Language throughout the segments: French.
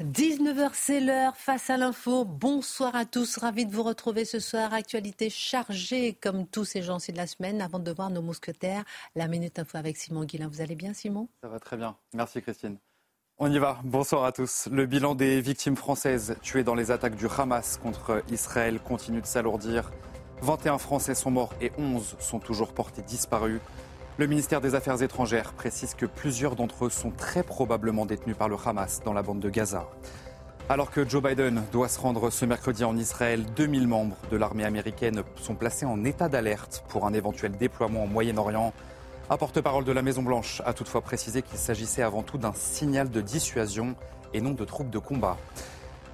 19h, c'est l'heure, face à l'info. Bonsoir à tous, ravi de vous retrouver ce soir. Actualité chargée comme tous ces gens-ci de la semaine. Avant de voir nos mousquetaires, la Minute Info avec Simon Guillain. Vous allez bien Simon? Ça va très bien, merci Christine. On y va. Bonsoir à tous. Le bilan des victimes françaises tuées dans les attaques du Hamas contre Israël continue de s'alourdir. 21 Français sont morts et 11 sont toujours portés disparus. Le ministère des Affaires étrangères précise que plusieurs d'entre eux sont très probablement détenus par le Hamas dans la bande de Gaza. Alors que Joe Biden doit se rendre ce mercredi en Israël, 2000 membres de l'armée américaine sont placés en état d'alerte pour un éventuel déploiement au Moyen-Orient. Un porte-parole de la Maison-Blanche a toutefois précisé qu'il s'agissait avant tout d'un signal de dissuasion et non de troupes de combat.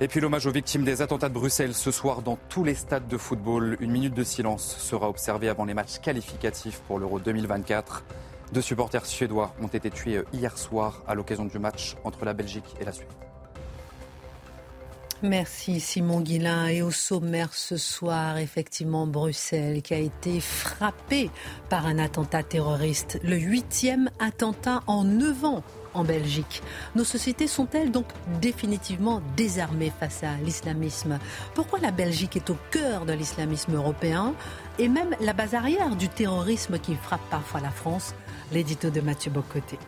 Et puis l'hommage aux victimes des attentats de Bruxelles ce soir dans tous les stades de football. Une minute de silence sera observée avant les matchs qualificatifs pour l'Euro 2024. Deux supporters suédois ont été tués hier soir à l'occasion du match entre la Belgique et la Suède. Merci Simon Guillain. Et au sommaire ce soir, effectivement, Bruxelles qui a été frappé par un attentat terroriste. Le huitième attentat en neuf ans en Belgique. Nos sociétés sont-elles donc définitivement désarmées face à l'islamisme? Pourquoi la Belgique est au cœur de l'islamisme européen et même la base arrière du terrorisme qui frappe parfois la France? L'édito de Mathieu Bocoté.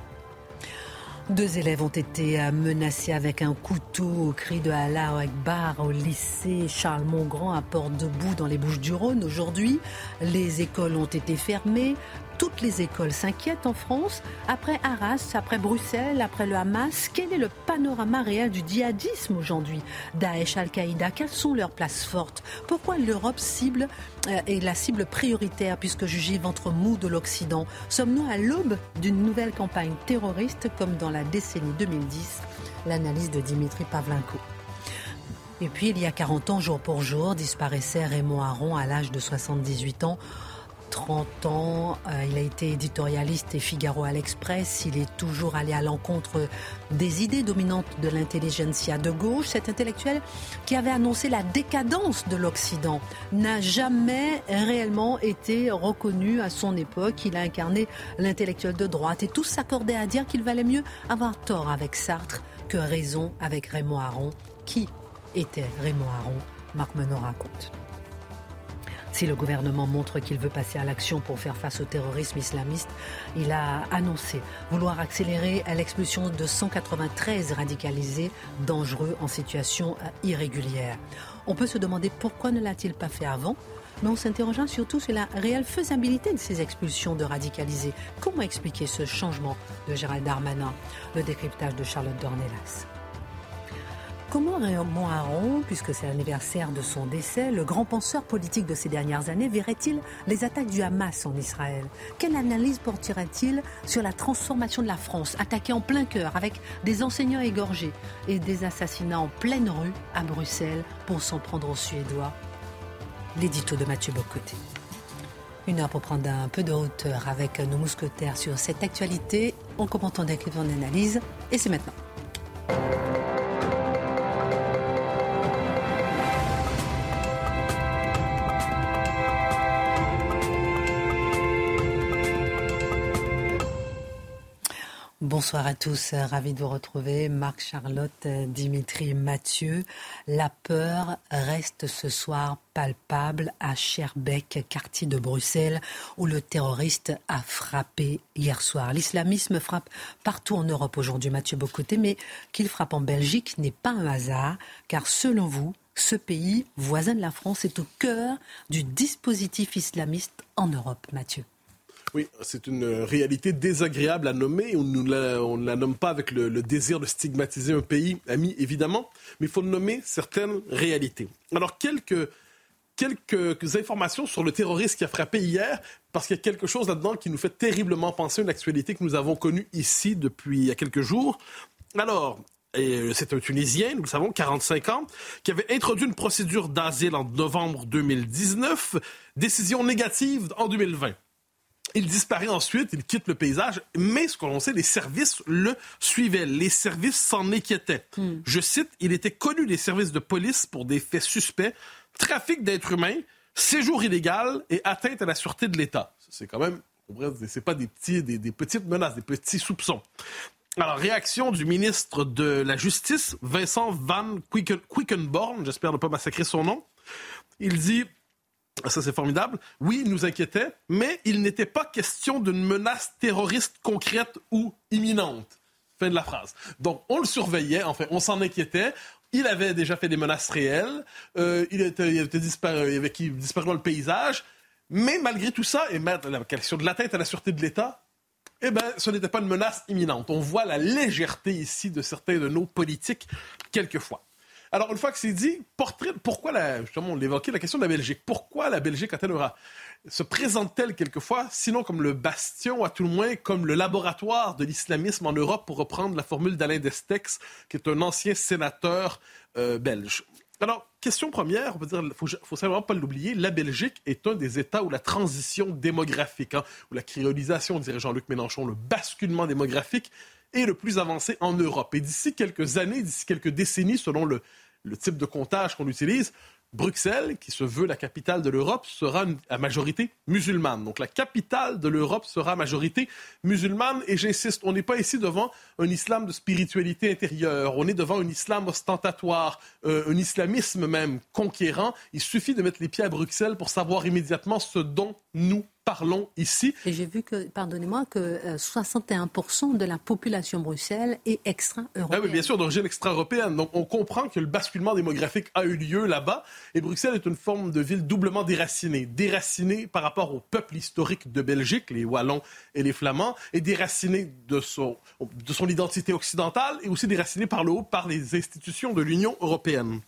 Deux élèves ont été euh, menacés avec un couteau au cri de Allah Akbar au lycée Charles Mongrand à Port-Debout dans les Bouches-du-Rhône. Aujourd'hui, les écoles ont été fermées. Toutes les écoles s'inquiètent en France. Après Arras, après Bruxelles, après le Hamas, quel est le panorama réel du djihadisme aujourd'hui? Daesh, Al-Qaïda, quelles sont leurs places fortes? Pourquoi l'Europe cible euh, est la cible prioritaire puisque jugée ventre mou de l'Occident? Sommes-nous à l'aube d'une nouvelle campagne terroriste comme dans la décennie 2010 L'analyse de Dimitri Pavlenko. Et puis, il y a 40 ans, jour pour jour, disparaissait Raymond Aron à l'âge de 78 ans. 30 ans, euh, il a été éditorialiste et Figaro à l'Express, il est toujours allé à l'encontre des idées dominantes de l'intelligentsia de gauche. Cet intellectuel qui avait annoncé la décadence de l'Occident n'a jamais réellement été reconnu à son époque. Il a incarné l'intellectuel de droite et tous s'accordaient à dire qu'il valait mieux avoir tort avec Sartre que raison avec Raymond Aron. Qui était Raymond Aron? Marc Menon raconte. Si le gouvernement montre qu'il veut passer à l'action pour faire face au terrorisme islamiste, il a annoncé vouloir accélérer l'expulsion de 193 radicalisés dangereux en situation irrégulière. On peut se demander pourquoi ne l'a-t-il pas fait avant? Mais on s'interrogea surtout sur la réelle faisabilité de ces expulsions de radicalisés. Comment expliquer ce changement? De Gérald Darmanin Le décryptage de Charlotte Dornelas. Comment Raymond Aron, puisque c'est l'anniversaire de son décès, le grand penseur politique de ces dernières années, verrait-il les attaques du Hamas en Israël? Quelle analyse porterait-il sur la transformation de la France, attaquée en plein cœur, avec des enseignants égorgés et des assassinats en pleine rue à Bruxelles pour s'en prendre aux Suédois? L'édito de Mathieu Bocoté. Une heure pour prendre un peu de hauteur avec nos mousquetaires sur cette actualité, en commentant, d'écrire en analyse, et c'est maintenant. Bonsoir à tous, ravi de vous retrouver. Marc, Charlotte, Dimitri, Mathieu. La peur reste ce soir palpable à Scherbeck, quartier de Bruxelles, où le terroriste a frappé hier soir. L'islamisme frappe partout en Europe aujourd'hui, Mathieu Bocoté, mais qu'il frappe en Belgique n'est pas un hasard, car selon vous, ce pays, voisin de la France, est au cœur du dispositif islamiste en Europe, Mathieu. Oui, c'est une réalité désagréable à nommer. On ne la, nomme pas avec le, désir de stigmatiser un pays ami, évidemment, mais il faut nommer certaines réalités. Alors, quelques quelques informations sur le terroriste qui a frappé hier, parce qu'il y a quelque chose là-dedans qui nous fait terriblement penser à une actualité que nous avons connue ici depuis il y a quelques jours. Alors, c'est un Tunisien, nous le savons, 45 ans, qui avait introduit une procédure d'asile en novembre 2019, décision négative en 2020. Il disparaît ensuite, il quitte le paysage, mais ce qu'on sait, les services le suivaient. Les services s'en inquiétaient. Hmm. Je cite, il était connu des services de police pour des faits suspects, trafic d'êtres humains, séjour illégal et atteinte à la sûreté de l'État. C'est quand même, c'est pas des, petits, des, petites menaces, des petits soupçons. Alors, réaction du ministre de la Justice, Vincent Van Quickenborn, j'espère ne pas massacrer son nom. Il dit ça, c'est formidable. Oui, il nous inquiétait, mais il n'était pas question d'une menace terroriste concrète ou imminente. Fin de la phrase. Donc, on le surveillait, enfin, on s'en inquiétait. Il avait déjà fait des menaces réelles. Euh, il, était, disparu, il avait disparu dans le paysage. Mais malgré tout ça, et la question de l'atteinte à la sûreté de l'État, eh bien, ce n'était pas une menace imminente. On voit la légèreté ici de certains de nos politiques, quelquefois. Alors, une fois que c'est dit, portrait, pourquoi, la, justement, on l'évoquait, la question de la Belgique. Pourquoi la Belgique a-t-elle se présente-t-elle quelquefois, sinon comme le bastion, à tout le moins comme le laboratoire de l'islamisme en Europe, pour reprendre la formule d'Alain Destex, qui est un ancien sénateur euh, belge? Alors, question première, on peut dire, faut, faut simplement pas l'oublier, la Belgique est un des États où la transition démographique, hein, où la créolisation, dirait Jean-Luc Mélenchon, le basculement démographique est le plus avancé en Europe. Et d'ici quelques années, d'ici quelques décennies, selon le, le type de comptage qu'on utilise, Bruxelles, qui se veut la capitale de l'Europe, sera à majorité musulmane. Donc la capitale de l'Europe sera à majorité musulmane. Et j'insiste, on n'est pas ici devant un islam de spiritualité intérieure. On est devant un islam ostentatoire, euh, un islamisme même conquérant. Il suffit de mettre les pieds à Bruxelles pour savoir immédiatement ce dont nous parlons ici. Et j'ai vu que, pardonnez-moi, que 61% euh, de la population Bruxelles est extra-européenne. Ah oui, bien sûr, d'origine extra-européenne. Donc on comprend que le basculement démographique a eu lieu là-bas. Et Bruxelles est une forme de ville doublement déracinée. Déracinée par rapport au peuple historique de Belgique, les Wallons et les Flamands, et déracinée de son, de son identité occidentale, et aussi déracinée par le haut par les institutions de l'Union européenne.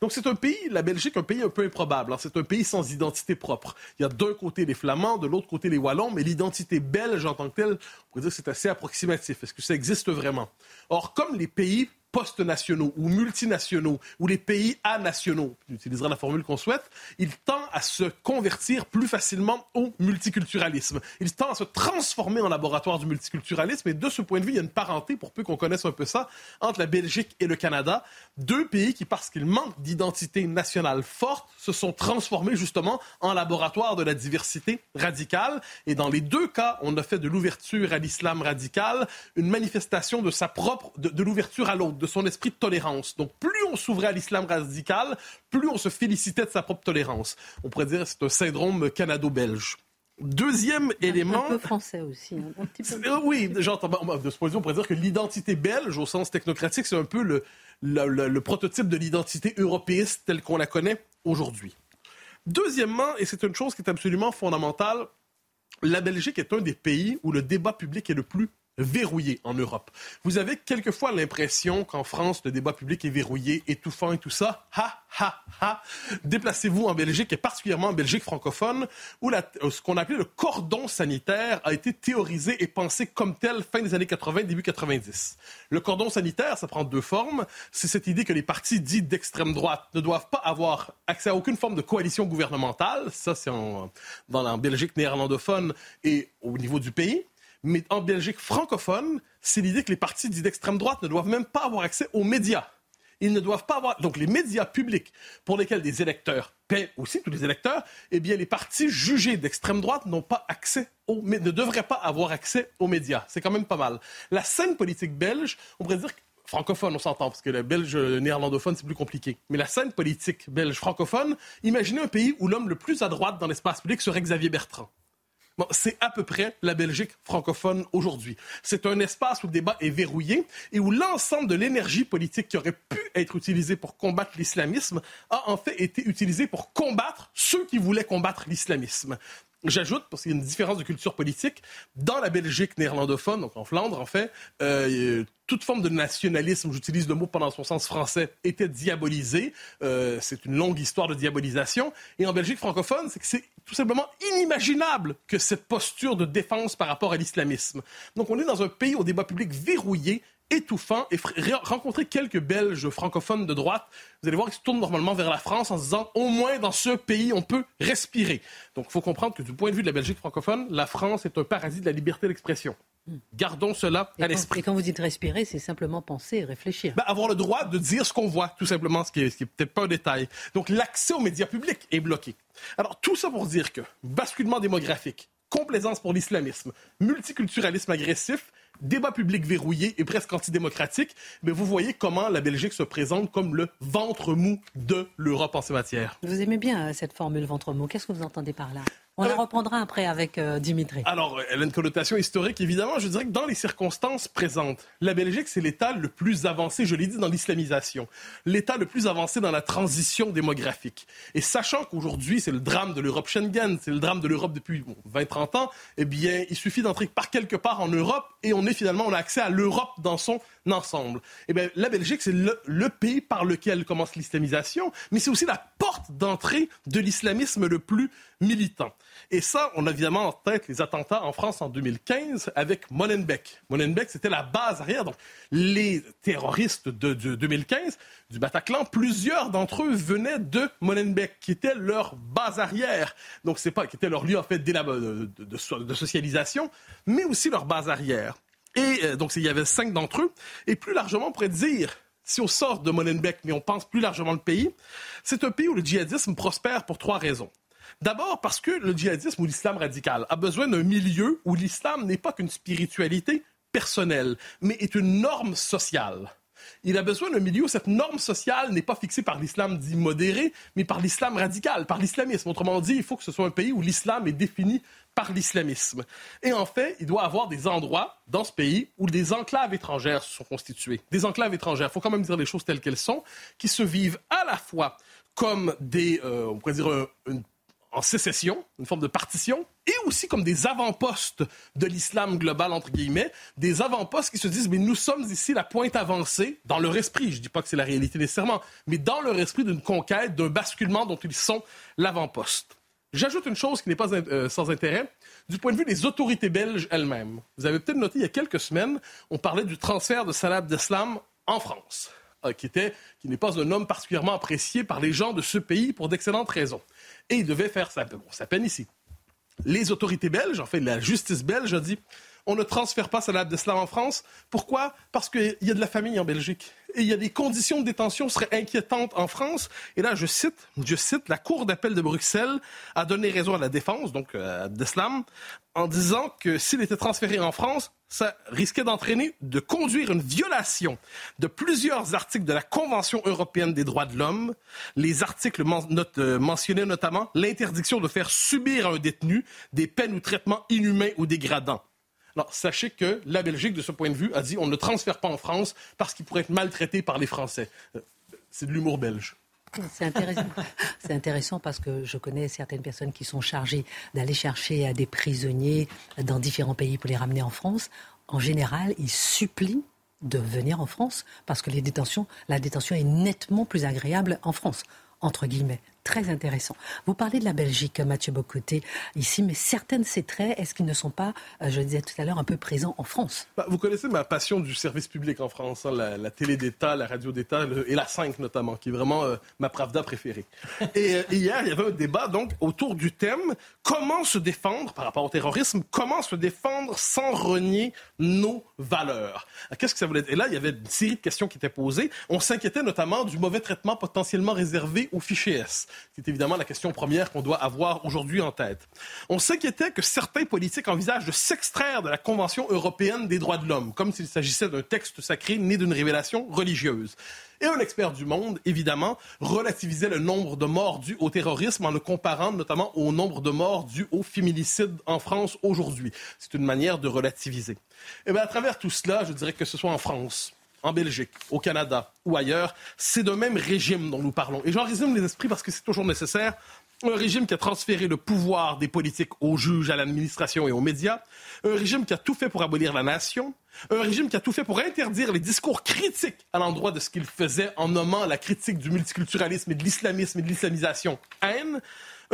Donc c'est un pays, la Belgique, un pays un peu improbable. Hein. C'est un pays sans identité propre. Il y a d'un côté les Flamands, de l'autre côté les Wallons, mais l'identité belge en tant que telle, on pourrait dire que c'est assez approximatif. Est-ce que ça existe vraiment? Or, comme les pays post-nationaux ou multinationaux ou les pays anationaux, on utilisera la formule qu'on souhaite, il tend à se convertir plus facilement au multiculturalisme. Il tend à se transformer en laboratoire du multiculturalisme et de ce point de vue, il y a une parenté, pour peu qu'on connaisse un peu ça, entre la Belgique et le Canada, deux pays qui, parce qu'ils manquent d'identité nationale forte, se sont transformés justement en laboratoire de la diversité radicale. Et dans les deux cas, on a fait de l'ouverture à l'islam radical une manifestation de sa propre, de l'ouverture à l'autre de son esprit de tolérance. Donc, plus on s'ouvrait à l'islam radical, plus on se félicitait de sa propre tolérance. On pourrait dire que c'est un syndrome canado-belge. Deuxième élément. Un peu français aussi. Hein, un petit peu... Euh, oui, j'entends. De ce point de vue, on pourrait dire que l'identité belge, au sens technocratique, c'est un peu le, le prototype de l'identité européiste telle qu'on la connaît aujourd'hui. Deuxièmement, et c'est une chose qui est absolument fondamentale, la Belgique est un des pays où le débat public est le plus verrouillé en Europe. Vous avez quelquefois l'impression qu'en France, le débat public est verrouillé, étouffant et tout ça. Ha, ha, ha. Déplacez-vous en Belgique, et particulièrement en Belgique francophone, où euh, ce qu'on appelait le cordon sanitaire a été théorisé et pensé comme tel fin des années 80, début 90. Le cordon sanitaire, ça prend deux formes. C'est cette idée que les partis dits d'extrême droite ne doivent pas avoir accès à aucune forme de coalition gouvernementale. Ça, c'est dans la Belgique néerlandophone et au niveau du pays. Mais en Belgique francophone, c'est l'idée que les partis dits d'extrême droite ne doivent même pas avoir accès aux médias. Ils ne doivent pas avoir. Donc, les médias publics pour lesquels des électeurs paient aussi, tous les électeurs, eh bien, les partis jugés d'extrême droite n'ont pas accès aux, ne devraient pas avoir accès aux médias. C'est quand même pas mal. La scène politique belge, on pourrait dire francophone, on s'entend, parce que le belge néerlandophone, c'est plus compliqué. Mais la scène politique belge francophone, imaginez un pays où l'homme le plus à droite dans l'espace public serait Xavier Bertrand c'est à peu près la Belgique francophone aujourd'hui. C'est un espace où le débat est verrouillé et où l'ensemble de l'énergie politique qui aurait pu être utilisée pour combattre l'islamisme a en fait été utilisée pour combattre ceux qui voulaient combattre l'islamisme. J'ajoute, parce qu'il y a une différence de culture politique, dans la Belgique néerlandophone, donc en Flandre en fait, euh, toute forme de nationalisme, j'utilise le mot pendant son sens français, était diabolisée. Euh, c'est une longue histoire de diabolisation. Et en Belgique francophone, c'est que c'est tout simplement inimaginable que cette posture de défense par rapport à l'islamisme. Donc on est dans un pays au débat public verrouillé étouffant et rencontrer quelques Belges francophones de droite, vous allez voir qu'ils se tournent normalement vers la France en se disant au moins dans ce pays on peut respirer. Donc il faut comprendre que du point de vue de la Belgique francophone, la France est un paradis de la liberté d'expression. Gardons cela à l'esprit. Et quand vous dites respirer, c'est simplement penser et réfléchir. Ben, avoir le droit de dire ce qu'on voit, tout simplement, ce qui est, peut-être pas un détail. Donc l'accès aux médias publics est bloqué. Alors tout ça pour dire que basculement démographique, complaisance pour l'islamisme, multiculturalisme agressif, débat public verrouillé et presque antidémocratique, mais vous voyez comment la Belgique se présente comme le ventre mou de l'Europe en ces matières. Vous aimez bien euh, cette formule ventre mou. Qu'est-ce que vous entendez par là? On la reprendra après avec euh, Dimitri. Alors, elle a une connotation historique, évidemment. Je dirais que dans les circonstances présentes, la Belgique, c'est l'État le plus avancé, je l'ai dit, dans l'islamisation. L'État le plus avancé dans la transition démographique. Et sachant qu'aujourd'hui, c'est le drame de l'Europe Schengen, c'est le drame de l'Europe depuis 20-30 ans, eh bien, il suffit d'entrer par quelque part en Europe et on est finalement, on a accès à l'Europe dans son ensemble. Eh la Belgique, c'est le, le pays par lequel commence l'islamisation, mais c'est aussi la porte d'entrée de l'islamisme le plus militant. Et ça, on a évidemment en tête les attentats en France en 2015 avec Molenbeek. Molenbeek, c'était la base arrière. Donc, les terroristes de, 2015, du Bataclan, plusieurs d'entre eux venaient de Molenbeek, qui était leur base arrière. Donc, c'est pas, qui était leur lieu, en fait, de, de, socialisation, mais aussi leur base arrière. Et euh, donc, il y avait cinq d'entre eux. Et plus largement, on pourrait dire, si on sort de Molenbeek, mais on pense plus largement le pays, c'est un pays où le djihadisme prospère pour trois raisons. D'abord parce que le djihadisme ou l'islam radical a besoin d'un milieu où l'islam n'est pas qu'une spiritualité personnelle, mais est une norme sociale. Il a besoin d'un milieu où cette norme sociale n'est pas fixée par l'islam dit modéré, mais par l'islam radical, par l'islamisme. Autrement dit, il faut que ce soit un pays où l'islam est défini par l'islamisme. Et en fait, il doit avoir des endroits dans ce pays où des enclaves étrangères se sont constituées. Des enclaves étrangères, il faut quand même dire les choses telles qu'elles sont, qui se vivent à la fois comme des, euh, on pourrait dire, une en sécession, une forme de partition, et aussi comme des avant-postes de l'islam global, entre guillemets, des avant-postes qui se disent, mais nous sommes ici la pointe avancée, dans leur esprit, je ne dis pas que c'est la réalité nécessairement, mais dans leur esprit d'une conquête, d'un basculement dont ils sont l'avant-poste. J'ajoute une chose qui n'est pas euh, sans intérêt, du point de vue des autorités belges elles-mêmes. Vous avez peut-être noté il y a quelques semaines, on parlait du transfert de Salah Abdeslam en France, qui, était, qui n'est pas un homme particulièrement apprécié par les gens de ce pays pour d'excellentes raisons. Et il devait faire sa, peine ici. Les autorités belges, en fait la justice belge, a dit on ne transfère pas Salah Abdeslam en France. Pourquoi? Parce qu'il y a de la famille en Belgique. Et il y a des conditions de détention seraient inquiétantes en France. Et là, je cite, je cite, la Cour d'appel de Bruxelles a donné raison à la défense, donc euh, Abdeslam, en disant que s'il était transféré en France, ça risquait d'entraîner, de conduire une violation de plusieurs articles de la Convention européenne des droits de l'homme. Les articles euh, mentionnaient notamment l'interdiction de faire subir à un détenu des peines ou traitements inhumains ou dégradants. Alors, sachez que la Belgique, de ce point de vue, a dit on ne transfère pas en France parce qu'il pourrait être maltraité par les Français. Euh, c'est de l'humour belge. C'est intéressant. Intéressant parce que je connais certaines personnes qui sont chargées d'aller chercher des prisonniers dans différents pays pour les ramener en France. En général, ils supplient de venir en France parce que la détention est nettement plus agréable en France entre guillemets. Très intéressant. Vous parlez de la Belgique, Mathieu Bocoté, ici, mais certains de ces traits, est-ce qu'ils ne sont pas, euh, je le disais tout à l'heure, un peu présents en France? Bah, Vous connaissez ma passion du service public en France, hein, la, télé d'État, la radio d'État et la 5 notamment, qui est vraiment euh, ma pravda préférée. Et euh, hier, il y avait un débat donc autour du thème comment se défendre par rapport au terrorisme, comment se défendre sans renier nos valeurs? Qu'est-ce que ça voulait dire? Et là, il y avait une série de questions qui étaient posées. On s'inquiétait notamment du mauvais traitement potentiellement réservé aux fichiers S. C'est évidemment la question première qu'on doit avoir aujourd'hui en tête. On s'inquiétait que certains politiques envisagent de s'extraire de la Convention européenne des droits de l'homme, comme s'il s'agissait d'un texte sacré né d'une révélation religieuse. Et un expert du monde, évidemment, relativisait le nombre de morts dus au terrorisme en le comparant notamment au nombre de morts dus au féminicide en France aujourd'hui. C'est une manière de relativiser. Et eh bien, à travers tout cela, je dirais que ce soit en France, en Belgique, au Canada ou ailleurs, c'est d'un même régime dont nous parlons. Et j'en résume les esprits parce que c'est toujours nécessaire. un régime qui a transféré le pouvoir des politiques aux juges, à l'administration et aux médias, un régime qui a tout fait pour abolir la nation, un régime qui a tout fait pour interdire les discours critiques à l'endroit de ce qu'il faisait en nommant la critique du multiculturalisme et de l'islamisme et de l'islamisation haine,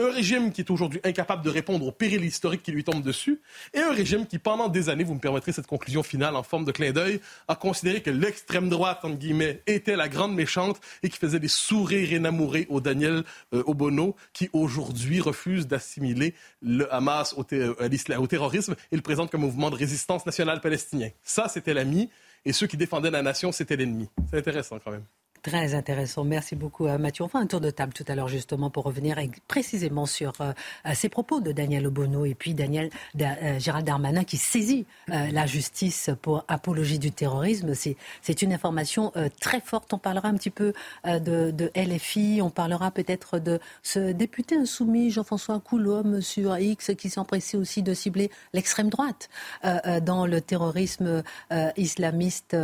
un régime qui est aujourd'hui incapable de répondre au péril historique qui lui tombe dessus, et un régime qui, pendant des années, vous me permettrez cette conclusion finale en forme de clin d'œil, a considéré que l'extrême droite, entre guillemets, était la grande méchante et qui faisait des sourires énamourés au Daniel euh, Obono, qui aujourd'hui refuse d'assimiler le Hamas au, terrorisme et le présente comme mouvement de résistance nationale palestinien. Ça, c'était l'ami, et ceux qui défendaient la nation, c'était l'ennemi. C'est intéressant quand même. Très intéressant. Merci beaucoup, euh, Mathieu. On fera un tour de table tout à l'heure, justement, pour revenir précisément sur euh, ces propos de Daniel Obono et puis Daniel euh, Gérald Darmanin qui saisit la justice pour apologie du terrorisme. C'est une information très forte. On parlera un petit peu de, LFI. On parlera peut-être de ce député insoumis, Jean-François Coulombe, sur X, qui s'est empressé aussi de cibler l'extrême droite dans le terrorisme islamiste.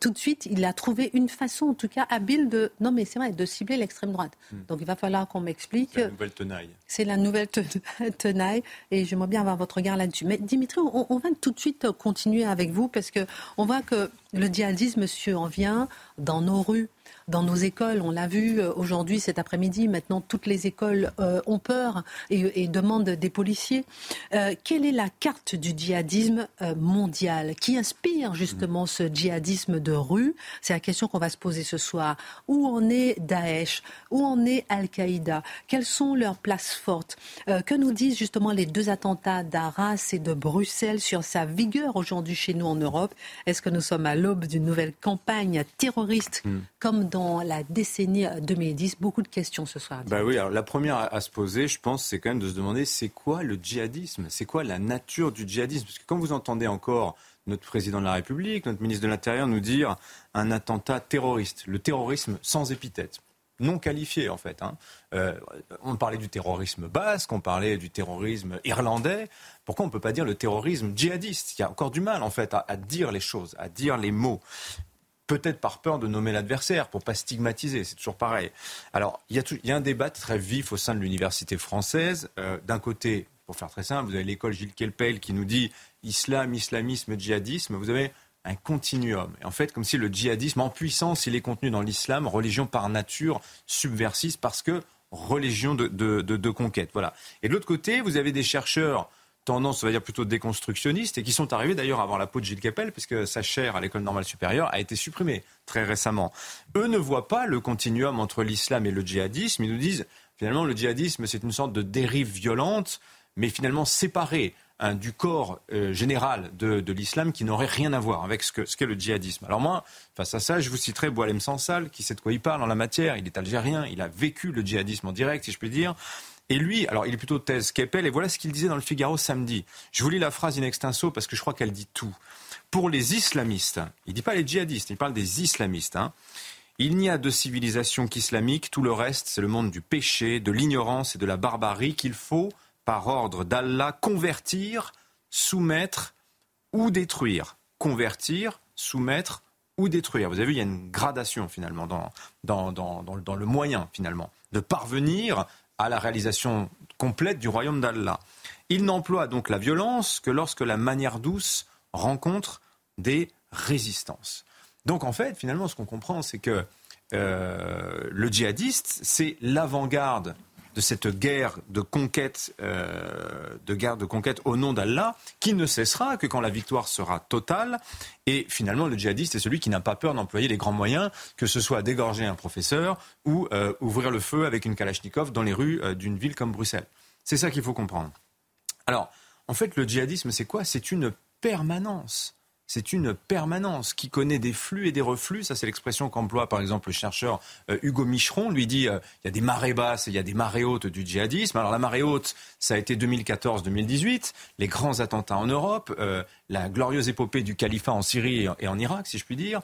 tout de suite, il a trouvé une façon, tout cas habile de, non mais c'est vrai, de cibler l'extrême droite. Hmm. Donc il va falloir qu'on m'explique. C'est la nouvelle tenaille. C'est la nouvelle tenaille et j'aimerais bien avoir votre regard là-dessus. Mais Dimitri, on, on, va tout de suite continuer avec vous parce que on voit que le djihadisme survient dans nos rues dans nos écoles. On l'a vu euh, aujourd'hui, cet après-midi. Maintenant, toutes les écoles euh, ont peur et, demandent des policiers. Euh, quelle est la carte du djihadisme mondial? Qui inspire justement ce djihadisme de rue? C'est la question qu'on va se poser ce soir. Où en est Daesh? Où en est Al-Qaïda? Quelles sont leurs places fortes? Que nous disent justement les deux attentats d'Arras et de Bruxelles sur sa vigueur aujourd'hui chez nous en Europe? Est-ce que nous sommes à l'aube d'une nouvelle campagne terroriste hmm. comme dans la décennie 2010 Beaucoup de questions ce soir. Bah oui, alors la première à, se poser, je pense, c'est quand même de se demander c'est quoi le djihadisme? C'est quoi la nature du djihadisme? Parce que quand vous entendez encore notre président de la République, notre ministre de l'Intérieur nous dire un attentat terroriste, le terrorisme sans épithète non qualifié en fait. Hein. Euh, on parlait du terrorisme basque, on parlait du terrorisme irlandais. Pourquoi on ne peut pas dire le terrorisme djihadiste? Il y a encore du mal en fait à dire les choses, à dire les mots peut-être par peur de nommer l'adversaire, pour pas stigmatiser, c'est toujours pareil. Alors, il y, a un débat très vif au sein de l'université française. Euh, d'un côté, pour faire très simple, vous avez l'école Gilles Kelpel qui nous dit islam, islamisme, djihadisme. Vous avez un continuum. Et en fait, comme si le djihadisme, en puissance, il est contenu dans l'islam, religion par nature subversive, parce que religion de, de conquête. Voilà. Et de l'autre côté, vous avez des chercheurs tendance, on va dire, plutôt déconstructionniste et qui sont arrivés d'ailleurs avant la peau de Gilles Kepel, puisque sa chaire à l'école normale supérieure a été supprimée très récemment. Eux ne voient pas le continuum entre l'islam et le djihadisme. Ils nous disent, finalement, le djihadisme, c'est une sorte de dérive violente, mais finalement séparée hein, du corps euh, général de, l'islam qui n'aurait rien à voir avec ce qu'est ce le djihadisme. Alors moi, face à ça, je vous citerai Boalem Sansal, qui sait de quoi il parle en la matière. Il est algérien, il a vécu le djihadisme en direct, si je puis dire. Et lui, alors il est plutôt thèse qu'Epel, et voilà ce qu'il disait dans le Figaro samedi. Je vous lis la phrase in extenso parce que je crois qu'elle dit tout. Pour les islamistes, il ne dit pas les djihadistes, il parle des islamistes. Hein. Il n'y a de civilisation qu'islamique, tout le reste, c'est le monde du péché, de l'ignorance et de la barbarie qu'il faut, par ordre d'Allah, convertir, soumettre ou détruire. Convertir, soumettre ou détruire. Vous avez vu, il y a une gradation finalement dans, dans, dans, dans le moyen finalement de parvenir à la réalisation complète du royaume d'Allah. Il n'emploie donc la violence que lorsque la manière douce rencontre des résistances. Donc en fait, finalement, ce qu'on comprend, c'est que euh, le djihadiste, c'est l'avant-garde de cette guerre de conquête, euh, de guerre de conquête au nom d'Allah, qui ne cessera que quand la victoire sera totale. Et finalement, le djihadiste est celui qui n'a pas peur d'employer les grands moyens, que ce soit dégorger un professeur ou euh, ouvrir le feu avec une kalachnikov dans les rues euh, d'une ville comme Bruxelles. C'est ça qu'il faut comprendre. Alors, en fait, le djihadisme, c'est quoi? C'est une permanence c'est une permanence qui connaît des flux et des reflux. Ça, c'est l'expression qu'emploie par exemple le chercheur euh, Hugo Micheron. Lui dit euh, il y a des marées basses et il y a des marées hautes du djihadisme. Alors la marée haute, ça a été 2014-2018, les grands attentats en Europe, euh, la glorieuse épopée du califat en Syrie et en Irak, si je puis dire.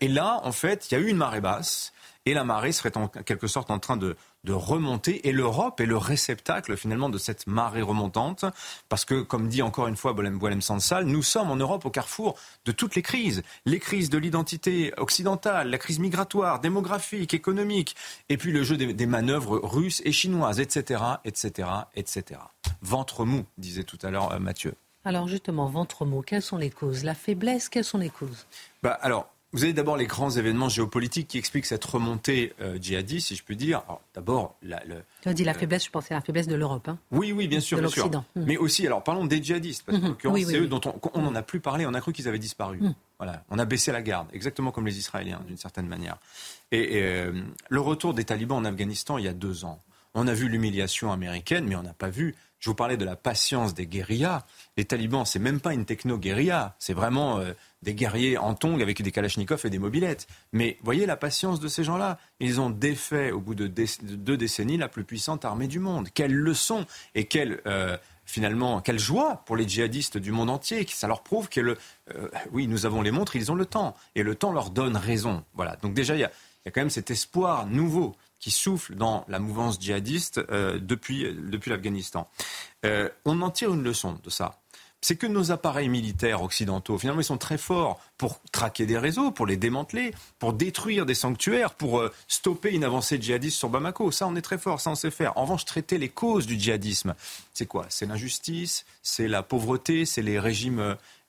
et là, en fait, il y a eu une marée basse et la marée serait en quelque sorte en train de, de remonter et l'Europe est le réceptacle finalement de cette marée remontante parce que, comme dit encore une fois Boilem Sansal, nous sommes en Europe au carrefour de toutes les crises. Les crises de l'identité occidentale, la crise migratoire, démographique, économique, et puis le jeu des, des manœuvres russes et chinoises, etc., etc., etc. Ventre mou, disait tout à l'heure euh, Mathieu. Alors justement, ventre mou, quelles sont les causes? La faiblesse, quelles sont les causes? Bah, Alors, vous avez d'abord les grands événements géopolitiques qui expliquent cette remontée euh, djihadiste, si je puis dire. D'abord, la, le, tu as dit la euh, faiblesse, je pensais à la faiblesse de l'Europe. Hein. oui, oui, bien sûr, bien sûr. Hmm. Mais aussi, alors parlons des djihadistes, parce que hmm. c'est eux dont on n'en a plus parlé. On a cru qu'ils avaient disparu. Hmm. Voilà, on a baissé la garde, exactement comme les Israéliens, d'une certaine manière. Et, euh, le retour des talibans en Afghanistan il y a deux ans. On a vu l'humiliation américaine, mais on n'a pas vu je vous parlais de la patience des guérillas. Les talibans, c'est même pas une techno-guérilla. C'est vraiment euh, des guerriers en tongs avec des kalachnikovs et des mobilettes. Mais voyez la patience de ces gens-là. Ils ont défait, au bout de, deux décennies, la plus puissante armée du monde. Quelle leçon et quelle, euh, finalement, quelle joie pour les djihadistes du monde entier. Ça leur prouve que, le, euh, oui, nous avons les montres, ils ont le temps. Et le temps leur donne raison. Voilà. Donc déjà, il y y a quand même cet espoir nouveau qui souffle dans la mouvance djihadiste euh, depuis, depuis l'Afghanistan. Euh, on en tire une leçon de ça. C'est que nos appareils militaires occidentaux, finalement, ils sont très forts pour traquer des réseaux, pour les démanteler, pour détruire des sanctuaires, pour euh, stopper une avancée djihadiste sur Bamako. Ça, on est très fort, ça, on sait faire. En revanche, traiter les causes du djihadisme, c'est quoi? C'est l'injustice, c'est la pauvreté, c'est les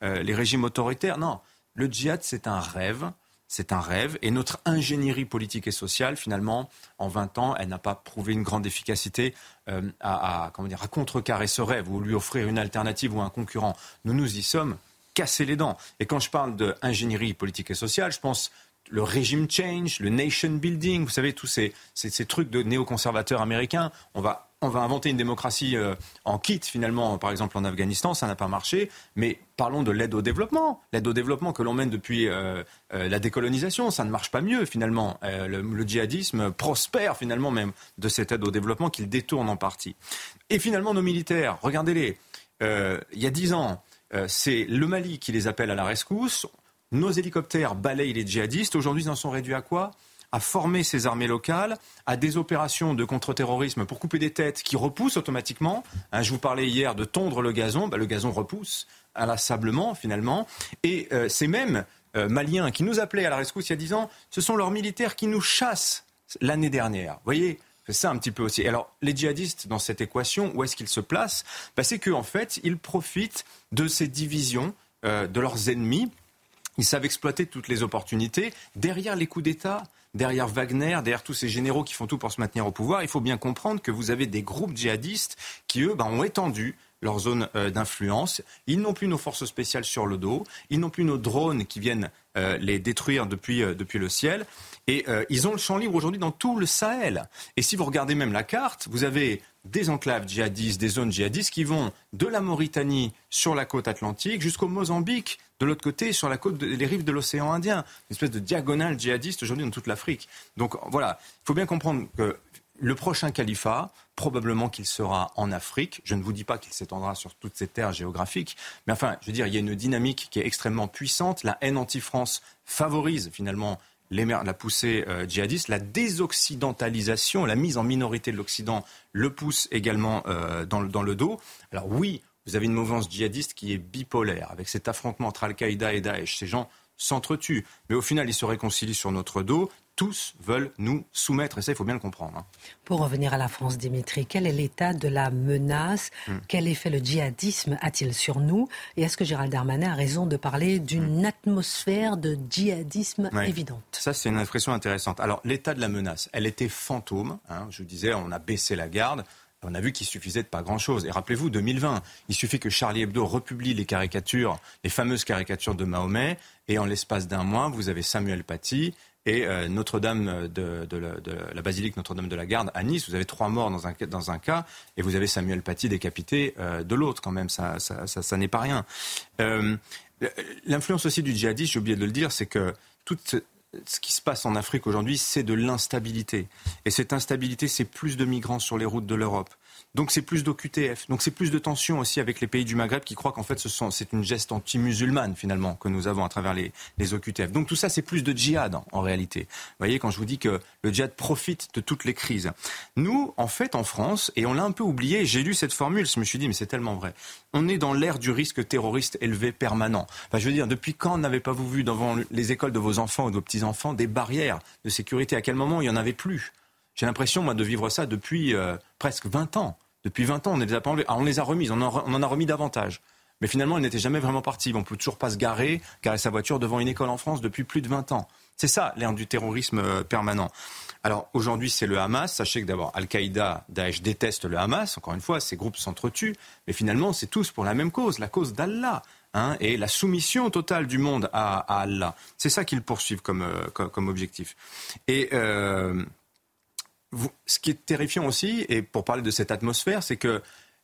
les régimes autoritaires? Non, le djihad, c'est un rêve c'est un rêve. Et notre ingénierie politique et sociale, finalement, en 20 ans, elle n'a pas prouvé une grande efficacité euh, à, comment dire, à contrecarrer ce rêve ou lui offrir une alternative ou un concurrent. Nous nous y sommes cassés les dents. Et quand je parle d'ingénierie politique et sociale, je pense le régime change, le nation building, vous savez, tous ces, ces trucs de néoconservateurs américains. On va on va inventer une démocratie euh, en kit finalement, par exemple en Afghanistan, ça n'a pas marché. Mais parlons de l'aide au développement, l'aide au développement que l'on mène depuis euh, euh, la décolonisation, ça ne marche pas mieux finalement. Le, djihadisme prospère finalement même de cette aide au développement qu'il détourne en partie. Et finalement nos militaires, regardez-les. il y a dix ans, c'est le Mali qui les appelle à la rescousse. Nos hélicoptères balayent les djihadistes. Aujourd'hui, ils en sont réduits à quoi? À former ces armées locales à des opérations de contre-terrorisme pour couper des têtes qui repoussent automatiquement. Hein, je vous parlais hier de tondre le gazon, bah, le gazon repousse inlassablement finalement. Et euh, ces mêmes euh, Maliens qui nous appelaient à la rescousse il y a dix ans, ce sont leurs militaires qui nous chassent l'année dernière. Vous voyez c'est ça un petit peu aussi. Alors, les djihadistes, dans cette équation, où est-ce qu'ils se placent? Bah, C'est qu'en fait, ils profitent de ces divisions euh, de leurs ennemis. Ils savent exploiter toutes les opportunités. Derrière les coups d'État, derrière Wagner, derrière tous ces généraux qui font tout pour se maintenir au pouvoir, il faut bien comprendre que vous avez des groupes djihadistes qui, eux, ben, ont étendu leur zone euh, d'influence. Ils n'ont plus nos forces spéciales sur le dos, ils n'ont plus nos drones qui viennent euh, les détruire depuis, euh, depuis le ciel. Et ils ont le champ libre aujourd'hui dans tout le Sahel. Et si vous regardez même la carte, vous avez des enclaves djihadistes, des zones djihadistes qui vont de la Mauritanie sur la côte atlantique jusqu'au Mozambique, de l'autre côté, sur la côte rives de l'océan Indien. Une espèce de diagonale djihadiste aujourd'hui dans toute l'Afrique. Donc voilà, il faut bien comprendre que le prochain califat, probablement qu'il sera en Afrique. Je ne vous dis pas qu'il s'étendra sur toutes ces terres géographiques, mais enfin, je veux dire, il y a une dynamique qui est extrêmement puissante. La haine anti-France favorise finalement la poussée euh, djihadiste, la désoccidentalisation, la mise en minorité de l'Occident le pousse également euh, dans, dans, le dos. Alors oui, vous avez une mouvance djihadiste qui est bipolaire, avec cet affrontement entre Al-Qaïda et Daesh. Ces gens s'entretuent, mais au final, ils se réconcilient sur notre dos. Tous veulent nous soumettre, et ça, il faut bien le comprendre. Hein. Pour revenir à la France, Dimitri, quel est l'état de la menace? Hmm. Quel effet le djihadisme a-t-il sur nous? Et est-ce que Gérald Darmanin a raison de parler d'une hmm. atmosphère de djihadisme évidente? Ça, c'est une expression intéressante. Alors, l'état de la menace, elle était fantôme. Hein. je vous disais, on a baissé la garde. On a vu qu'il suffisait de pas grand-chose. Et rappelez-vous, 2020, il suffit que Charlie Hebdo republie les caricatures, les fameuses caricatures de Mahomet, et en l'espace d'un mois, vous avez Samuel Paty et euh, Notre-Dame de, la basilique Notre-Dame de la Garde à Nice. Vous avez trois morts dans un, dans un cas, et vous avez Samuel Paty décapité euh, de l'autre quand même. Ça, ça, n'est pas rien. Euh, l'influence aussi du djihadisme, j'ai oublié de le dire, c'est que toute ce qui se passe en Afrique aujourd'hui, c'est de l'instabilité. Et cette instabilité, c'est plus de migrants sur les routes de l'Europe. Donc c'est plus d'OQTF. Donc c'est plus de tensions aussi avec les pays du Maghreb qui croient qu'en fait c'est une geste anti-musulmane finalement que nous avons à travers les, les OQTF. Donc tout ça c'est plus de djihad en, réalité. Vous voyez quand je vous dis que le djihad profite de toutes les crises. Nous en fait en France et on l'a un peu oublié. J'ai lu cette formule, je me suis dit mais c'est tellement vrai. On est dans l'ère du risque terroriste élevé permanent. Enfin, je veux dire depuis quand n'avez-pas-vous vu devant les écoles de vos enfants ou de vos petits enfants des barrières de sécurité? À quel moment il y en avait plus? J'ai l'impression, moi, de vivre ça depuis euh, presque 20 ans. Depuis 20 ans, on ne les a pas enlevés. Ah, on les a remises, on en, a remis davantage. Mais finalement, elles n'étaient jamais vraiment parties. On ne peut toujours pas se garer, garer sa voiture devant une école en France depuis plus de 20 ans. C'est ça, l'ère du terrorisme euh, permanent. Alors aujourd'hui, c'est le Hamas. Sachez que d'abord, Al-Qaïda, Daesh détestent le Hamas. Encore une fois, ces groupes s'entretuent. Mais finalement, c'est tous pour la même cause, la cause d'Allah. Hein, et la soumission totale du monde à, Allah. C'est ça qu'ils poursuivent comme, euh, comme, objectif. Et ce qui est terrifiant aussi, et pour parler de cette atmosphère, c'est que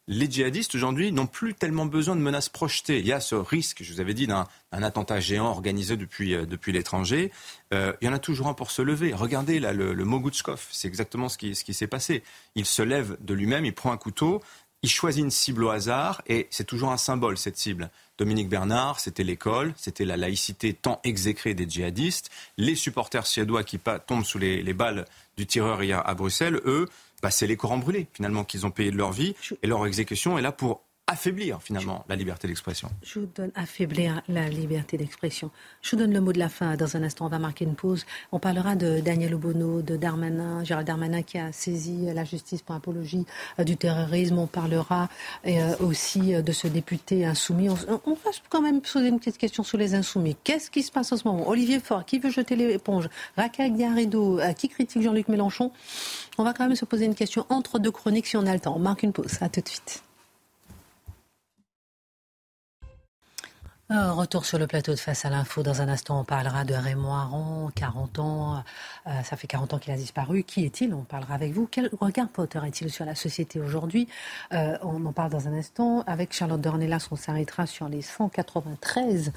les djihadistes aujourd'hui n'ont plus tellement besoin de menaces projetées. Il y a ce risque, je vous avais dit, d'un attentat géant organisé depuis, euh, depuis l'étranger. Euh, il y en a toujours un pour se lever. Regardez là le, le c'est exactement ce qui, ce qui s'est passé. Il se lève de lui-même, il prend un couteau, il choisit une cible au hasard et c'est toujours un symbole cette cible. Dominique Bernard, c'était l'école, c'était la laïcité tant exécrée des djihadistes. Les supporters suédois qui tombent sous les, balles du tireur hier à Bruxelles, eux, bah, c'est les Corans brûlés finalement qu'ils ont payé de leur vie et leur exécution est là pour affaiblir finalement la liberté d'expression. Je vous donne affaiblir la liberté d'expression. Je vous donne le mot de la fin. Dans un instant, on va marquer une pause. On parlera de Daniel Obono, de Darmanin, Gérald Darmanin qui a saisi la justice pour apologie euh, du terrorisme. On parlera euh, aussi euh, de ce député insoumis. On, va quand même poser une petite question sur les insoumis. Qu'est-ce qui se passe en ce moment? Olivier Faure, qui veut jeter l'éponge? Raquel Garrido, qui critique Jean-Luc Mélenchon? On va quand même se poser une question entre deux chroniques si on a le temps. On marque une pause. À tout de suite. Euh, retour sur le plateau de Face à l'info. Dans un instant, on parlera de Raymond Aron, 40 ans. Euh, ça fait 40 ans qu'il a disparu. Qui est-il? On parlera avec vous. Quel regard porterait-il sur la société aujourd'hui? Euh, On en parle dans un instant. Avec Charlotte Dornelas, on s'arrêtera sur les 193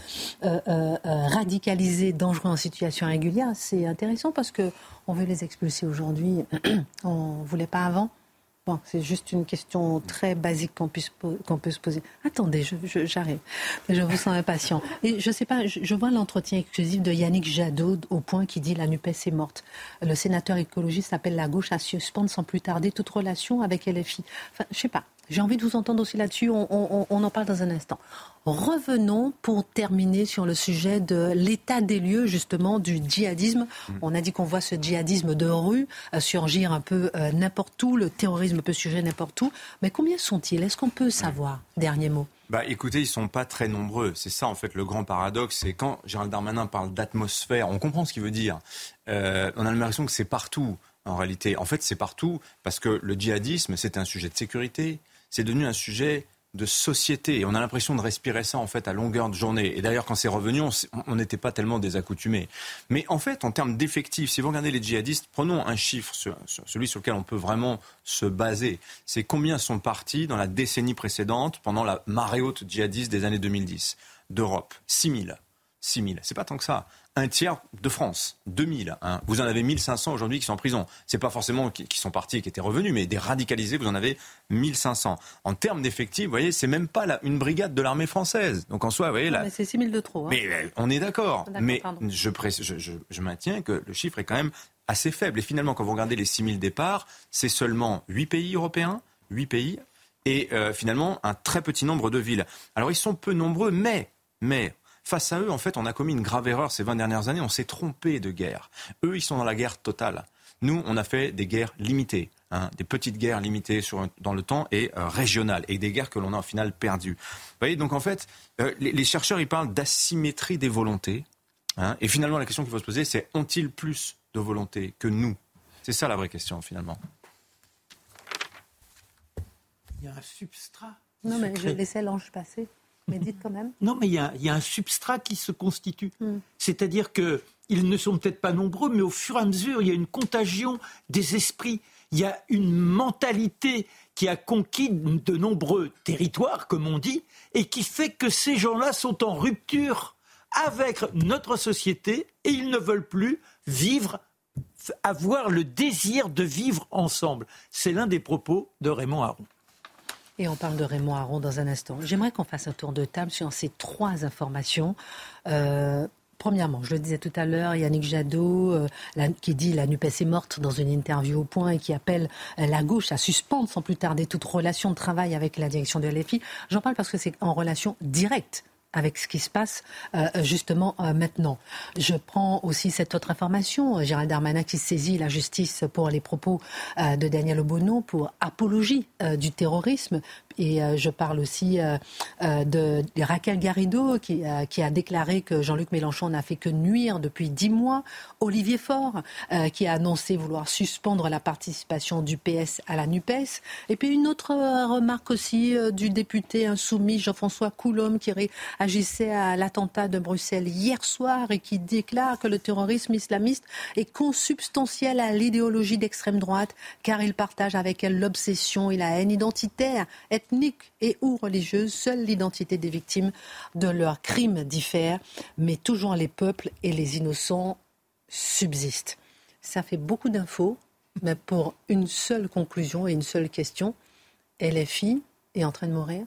radicalisés dangereux en situation régulière. C'est intéressant parce que on veut les expulser aujourd'hui. on ne voulait pas avant c'est juste une question très basique qu'on peut se poser. Attendez, j'arrive. Je, je, vous sens impatient. Et je sais pas, je, vois l'entretien exclusif de Yannick Jadot au point qui dit la NUPES est morte. Le sénateur écologiste appelle la gauche à suspendre sans plus tarder toute relation avec LFI. Enfin, je sais pas. J'ai envie de vous entendre aussi là-dessus. On, en parle dans un instant. Revenons pour terminer sur le sujet de l'état des lieux justement du djihadisme. Mm. On a dit qu'on voit ce djihadisme de rue euh, surgir un peu euh, n'importe où. Le terrorisme peut surgir n'importe où. Mais combien sont-ils? Est-ce qu'on peut savoir? Dernier mot. Bah, écoutez, ils sont pas très nombreux. C'est ça, en fait, le grand paradoxe. C'est quand Gérald Darmanin parle d'atmosphère, on comprend ce qu'il veut dire. Euh, on a l'impression que c'est partout, en réalité. En fait, c'est partout parce que le djihadisme, c'est un sujet de sécurité, c'est devenu un sujet de société. Et on a l'impression de respirer ça en fait à longueur de journée. Et d'ailleurs, quand c'est revenu, on n'était pas tellement désaccoutumés. Mais en fait, en termes d'effectifs, si vous regardez les djihadistes, prenons un chiffre, celui sur lequel on peut vraiment se baser. C'est combien sont partis dans la décennie précédente, pendant la marée haute djihadiste des années 2010 d'Europe 6 000. 6 000. C'est pas tant que ça un tiers de France, 2000. Hein. Vous en avez 1500 aujourd'hui qui sont en prison. C'est pas forcément qui, sont partis et qui étaient revenus, mais des radicalisés, vous en avez 1500. En termes d'effectifs, vous voyez, c'est même pas une brigade de l'armée française. Donc en soi, vous voyez là. C'est 6000 de trop. Hein. Mais on est d'accord. Mais je, je, maintiens que le chiffre est quand même assez faible. Et finalement, quand vous regardez les 6000 départs, c'est seulement 8 pays européens, 8 pays, et euh, finalement un très petit nombre de villes. Alors ils sont peu nombreux, mais, mais Face à eux, en fait, on a commis une grave erreur ces 20 dernières années. On s'est trompé de guerre. Eux, ils sont dans la guerre totale. Nous, on a fait des guerres limitées. Hein, des petites guerres limitées sur, dans le temps et euh, régionales, et des guerres que l'on a au final perdues. Vous voyez, donc en fait, euh, les, chercheurs, ils parlent d'asymétrie des volontés. Hein, et finalement, la question qu'il faut se poser, c'est ont-ils plus de volonté que nous? C'est ça la vraie question, finalement. Il y a un substrat. Non, mais je laissais l'ange passer. Mais dites quand même. Non, mais il y a, un substrat qui se constitue. Hmm. C'est-à-dire qu'ils ne sont peut-être pas nombreux, mais au fur et à mesure, il y a une contagion des esprits. Il y a une mentalité qui a conquis de nombreux territoires, comme on dit, et qui fait que ces gens-là sont en rupture avec notre société et ils ne veulent plus vivre, avoir le désir de vivre ensemble. C'est l'un des propos de Raymond Aron. Et on parle de Raymond Aron dans un instant. J'aimerais qu'on fasse un tour de table sur ces trois informations. Euh, Premièrement, je le disais tout à l'heure, Yannick Jadot, euh, qui dit la NUPES est morte dans une interview au point et qui appelle euh, la gauche à suspendre sans plus tarder toute relation de travail avec la direction de LFI. J'en parle parce que c'est en relation directe avec ce qui se passe euh, justement euh, maintenant. Je prends aussi cette autre information, Gérald Darmanin qui saisit la justice pour les propos euh, de Daniel Obono pour apologie du terrorisme. Et je parle aussi de, de, Raquel Garrido qui, qui, a déclaré que Jean-Luc Mélenchon n'a fait que nuire depuis dix mois. Olivier Faure qui a annoncé vouloir suspendre la participation du PS à la NUPES. Et puis une autre remarque aussi du député insoumis Jean-François Coulombe qui agissait à l'attentat de Bruxelles hier soir et qui déclare que le terrorisme islamiste est consubstantiel à l'idéologie d'extrême droite car il partage avec elle l'obsession et la haine identitaire, et ou religieuse. Seule l'identité des victimes de leurs crimes diffère, mais toujours les peuples et les innocents subsistent. Ça fait beaucoup d'infos, mais pour une seule conclusion et une seule question, LFI est en train de mourir?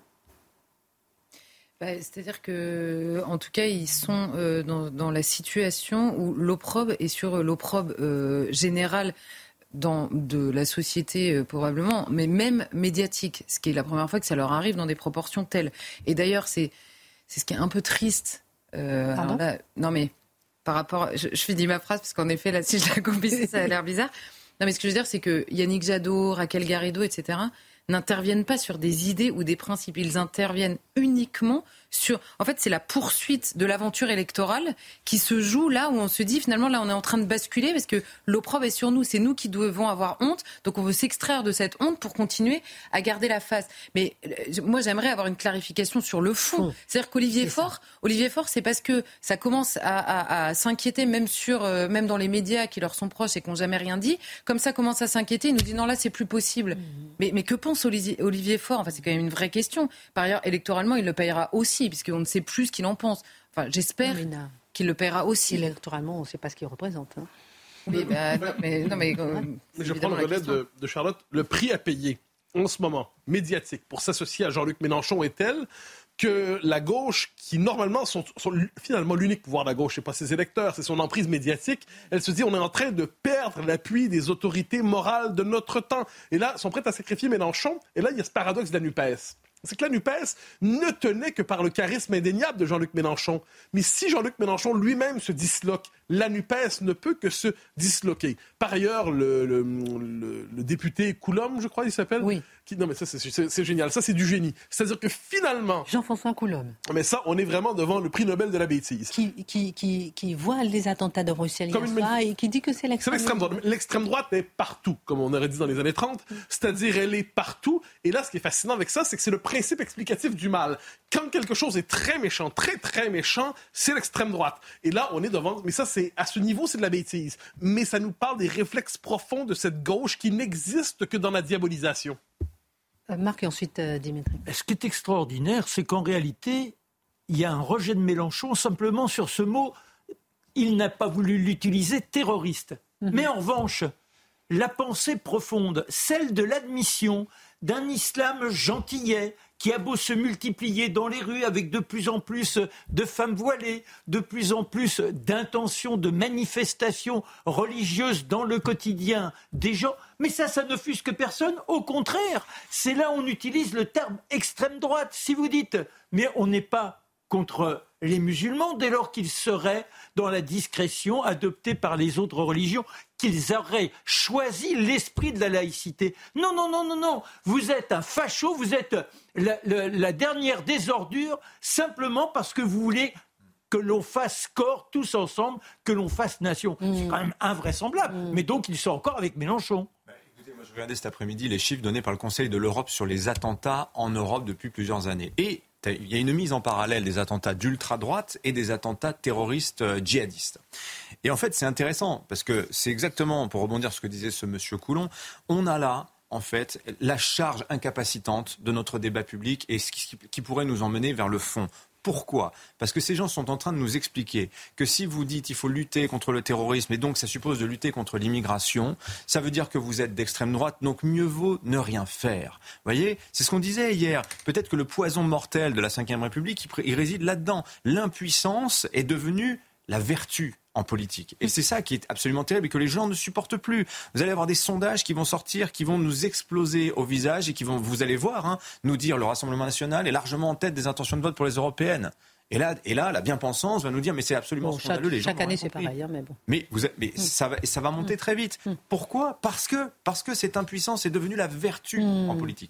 Bah, c'est-à-dire que, en tout cas, ils sont euh, dans, la situation où l'opprobre est sur l'opprobre euh, général dans, de la société euh, probablement, mais même médiatique, ce qui est la première fois que ça leur arrive dans des proportions telles. Et d'ailleurs, c'est ce qui est un peu triste. non mais par rapport, je, je finis ma phrase parce qu'en effet là, si je la compile, ça a l'air bizarre. Non mais ce que je veux dire, c'est que Yannick Jadot, Raquel Garrido, etc n'interviennent pas sur des idées ou des principes. Ils interviennent uniquement sur. En fait, c'est la poursuite de l'aventure électorale qui se joue là où on se dit finalement là on est en train de basculer parce que l'opprobre est sur nous. C'est nous qui devons avoir honte. Donc on veut s'extraire de cette honte pour continuer à garder la face. Mais euh, moi j'aimerais avoir une clarification sur le fond. C'est-à-dire qu'Olivier Faure, Olivier Faure, c'est parce que ça commence à, s'inquiéter même sur euh, même dans les médias qui leur sont proches et qui n'ont jamais rien dit. Comme ça commence à s'inquiéter, il nous dit non là c'est plus possible. Mmh. Mais, mais que pense Olivier Faure? Enfin c'est quand même une vraie question. Par ailleurs électoralement il le payera aussi puisqu'on ne sait plus ce qu'il en pense. Enfin, j'espère qu'il le paiera aussi. Électoralement, on ne sait pas ce qu'il représente. Hein. Bah, mais, euh, je prends le relais de, Charlotte. Le prix à payer en ce moment, médiatique, pour s'associer à Jean-Luc Mélenchon est tel que la gauche, qui normalement sont, finalement l'unique pouvoir de la gauche, c'est pas ses électeurs, c'est son emprise médiatique, elle se dit on est en train de perdre l'appui des autorités morales de notre temps. Et là, ils sont prêts à sacrifier Mélenchon. Et là, il y a ce paradoxe de la NUPES c'est que la NUPES ne tenait que par le charisme indéniable de Jean-Luc Mélenchon. Mais si Jean-Luc Mélenchon lui-même se disloque, la NUPES ne peut que se disloquer. Par ailleurs, le, député Coulombe, je crois, il s'appelle, oui. Non, mais ça, c'est génial. Ça, c'est du génie. C'est-à-dire que finalement. Jean-François Coulombe. Mais ça, on est vraiment devant le prix Nobel de la bêtise. Qui, qui, qui, qui voit les attentats de Bruxelles hier et qui dit que c'est l'extrême droite. L'extrême droite est partout, comme on aurait dit dans les années 30. C'est-à-dire, elle est partout. Et là, ce qui est fascinant avec ça, c'est que c'est le principe explicatif du mal. Quand quelque chose est très méchant, très, très méchant, c'est l'extrême droite. Et là, on est devant. Mais ça, c'est à ce niveau, c'est de la bêtise. Mais ça nous parle des réflexes profonds de cette gauche qui n'existe que dans la diabolisation. Euh, Marc et ensuite euh, Dimitri. Ce qui est extraordinaire, c'est qu'en réalité, il y a un rejet de Mélenchon simplement sur ce mot. Il n'a pas voulu l'utiliser terroriste. Mhm. Mais en revanche, la pensée profonde, celle de l'admission d'un islam gentillet qui a beau se multiplier dans les rues avec de plus en plus de femmes voilées, de plus en plus d'intentions de manifestations religieuses dans le quotidien des gens. Mais ça, ça n'offusque personne. Au contraire, c'est là où on utilise le terme extrême droite. Si vous dites, mais on n'est pas contre les musulmans dès lors qu'ils seraient dans la discrétion adoptée par les autres religions, qu'ils auraient choisi l'esprit de la laïcité. Non, non, non, non, non. Vous êtes un facho, vous êtes la, dernière des ordures, simplement parce que vous voulez que l'on fasse corps tous ensemble, que l'on fasse nation. C'est mmh. quand même invraisemblable. Mmh. Mais donc, ils sont encore avec Mélenchon. Bah, moi, je regardais cet après-midi les chiffres donnés par le Conseil de l'Europe sur les attentats en Europe depuis plusieurs années. Et il y a une mise en parallèle des attentats d'ultra-droite et des attentats terroristes euh, djihadistes. Et en fait, c'est intéressant parce que c'est exactement, pour rebondir sur ce que disait ce monsieur Coulon, on a là en fait, la charge incapacitante de notre débat public et ce qui, pourrait nous emmener vers le fond. Pourquoi? Parce que ces gens sont en train de nous expliquer que si vous dites il faut lutter contre le terrorisme et donc ça suppose de lutter contre l'immigration, ça veut dire que vous êtes d'extrême droite, donc mieux vaut ne rien faire. Voyez, c'est ce qu'on disait hier. Peut-être que le poison mortel de la Ve République, il réside là-dedans. L'impuissance est devenue la vertu en politique. Et c'est ça qui est absolument terrible et que les gens ne supportent plus. Vous allez avoir des sondages qui vont sortir, qui vont nous exploser au visage et qui vont, vous allez voir, hein, nous dire le Rassemblement national est largement en tête des intentions de vote pour les européennes. Et là, et là, la bien-pensance va nous dire, mais c'est absolument scandaleux. Chaque, les gens chaque année, c'est pareil, hein, mais bon. Mais, vous, mais mm. ça, va, ça va monter mm. très vite. Mm. Pourquoi? Parce que, parce que cette impuissance est devenue la vertu en politique.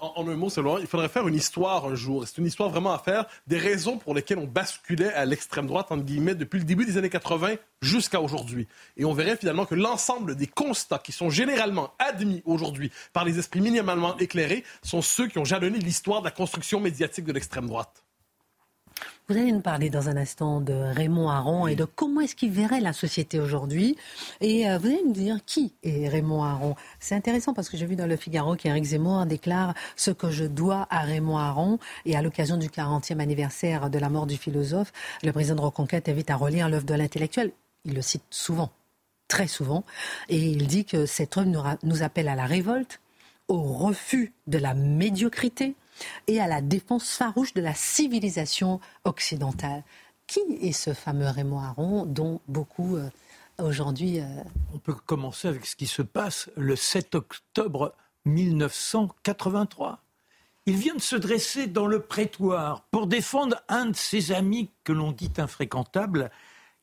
En, un mot seulement, il faudrait faire une histoire un jour. C'est une histoire vraiment à faire des raisons pour lesquelles on basculait à l'extrême droite, entre guillemets, depuis le début des années 80 jusqu'à aujourd'hui. Et on verrait finalement que l'ensemble des constats qui sont généralement admis aujourd'hui par les esprits minimalement éclairés sont ceux qui ont jalonné l'histoire de la construction médiatique de l'extrême droite. Vous allez nous parler dans un instant de Raymond Aron et de comment est-ce qu'il verrait la société aujourd'hui. Et euh, vous allez nous dire qui est Raymond Aron. C'est intéressant parce que j'ai vu dans Le Figaro qu'Éric Zemmour déclare ce que je dois à Raymond Aron. Et à l'occasion du 40e anniversaire de la mort du philosophe, le président de Reconquête invite à relire l'œuvre de l'intellectuel. Il le cite souvent, très souvent. Et il dit que cette œuvre nous appelle à la révolte, au refus de la médiocrité, et à la défense farouche de la civilisation occidentale. Qui est ce fameux Raymond Aron dont beaucoup euh, aujourd'hui... Euh, On peut commencer avec ce qui se passe le 7 octobre 1983. Il vient de se dresser dans le prétoire pour défendre un de ses amis que l'on dit infréquentable,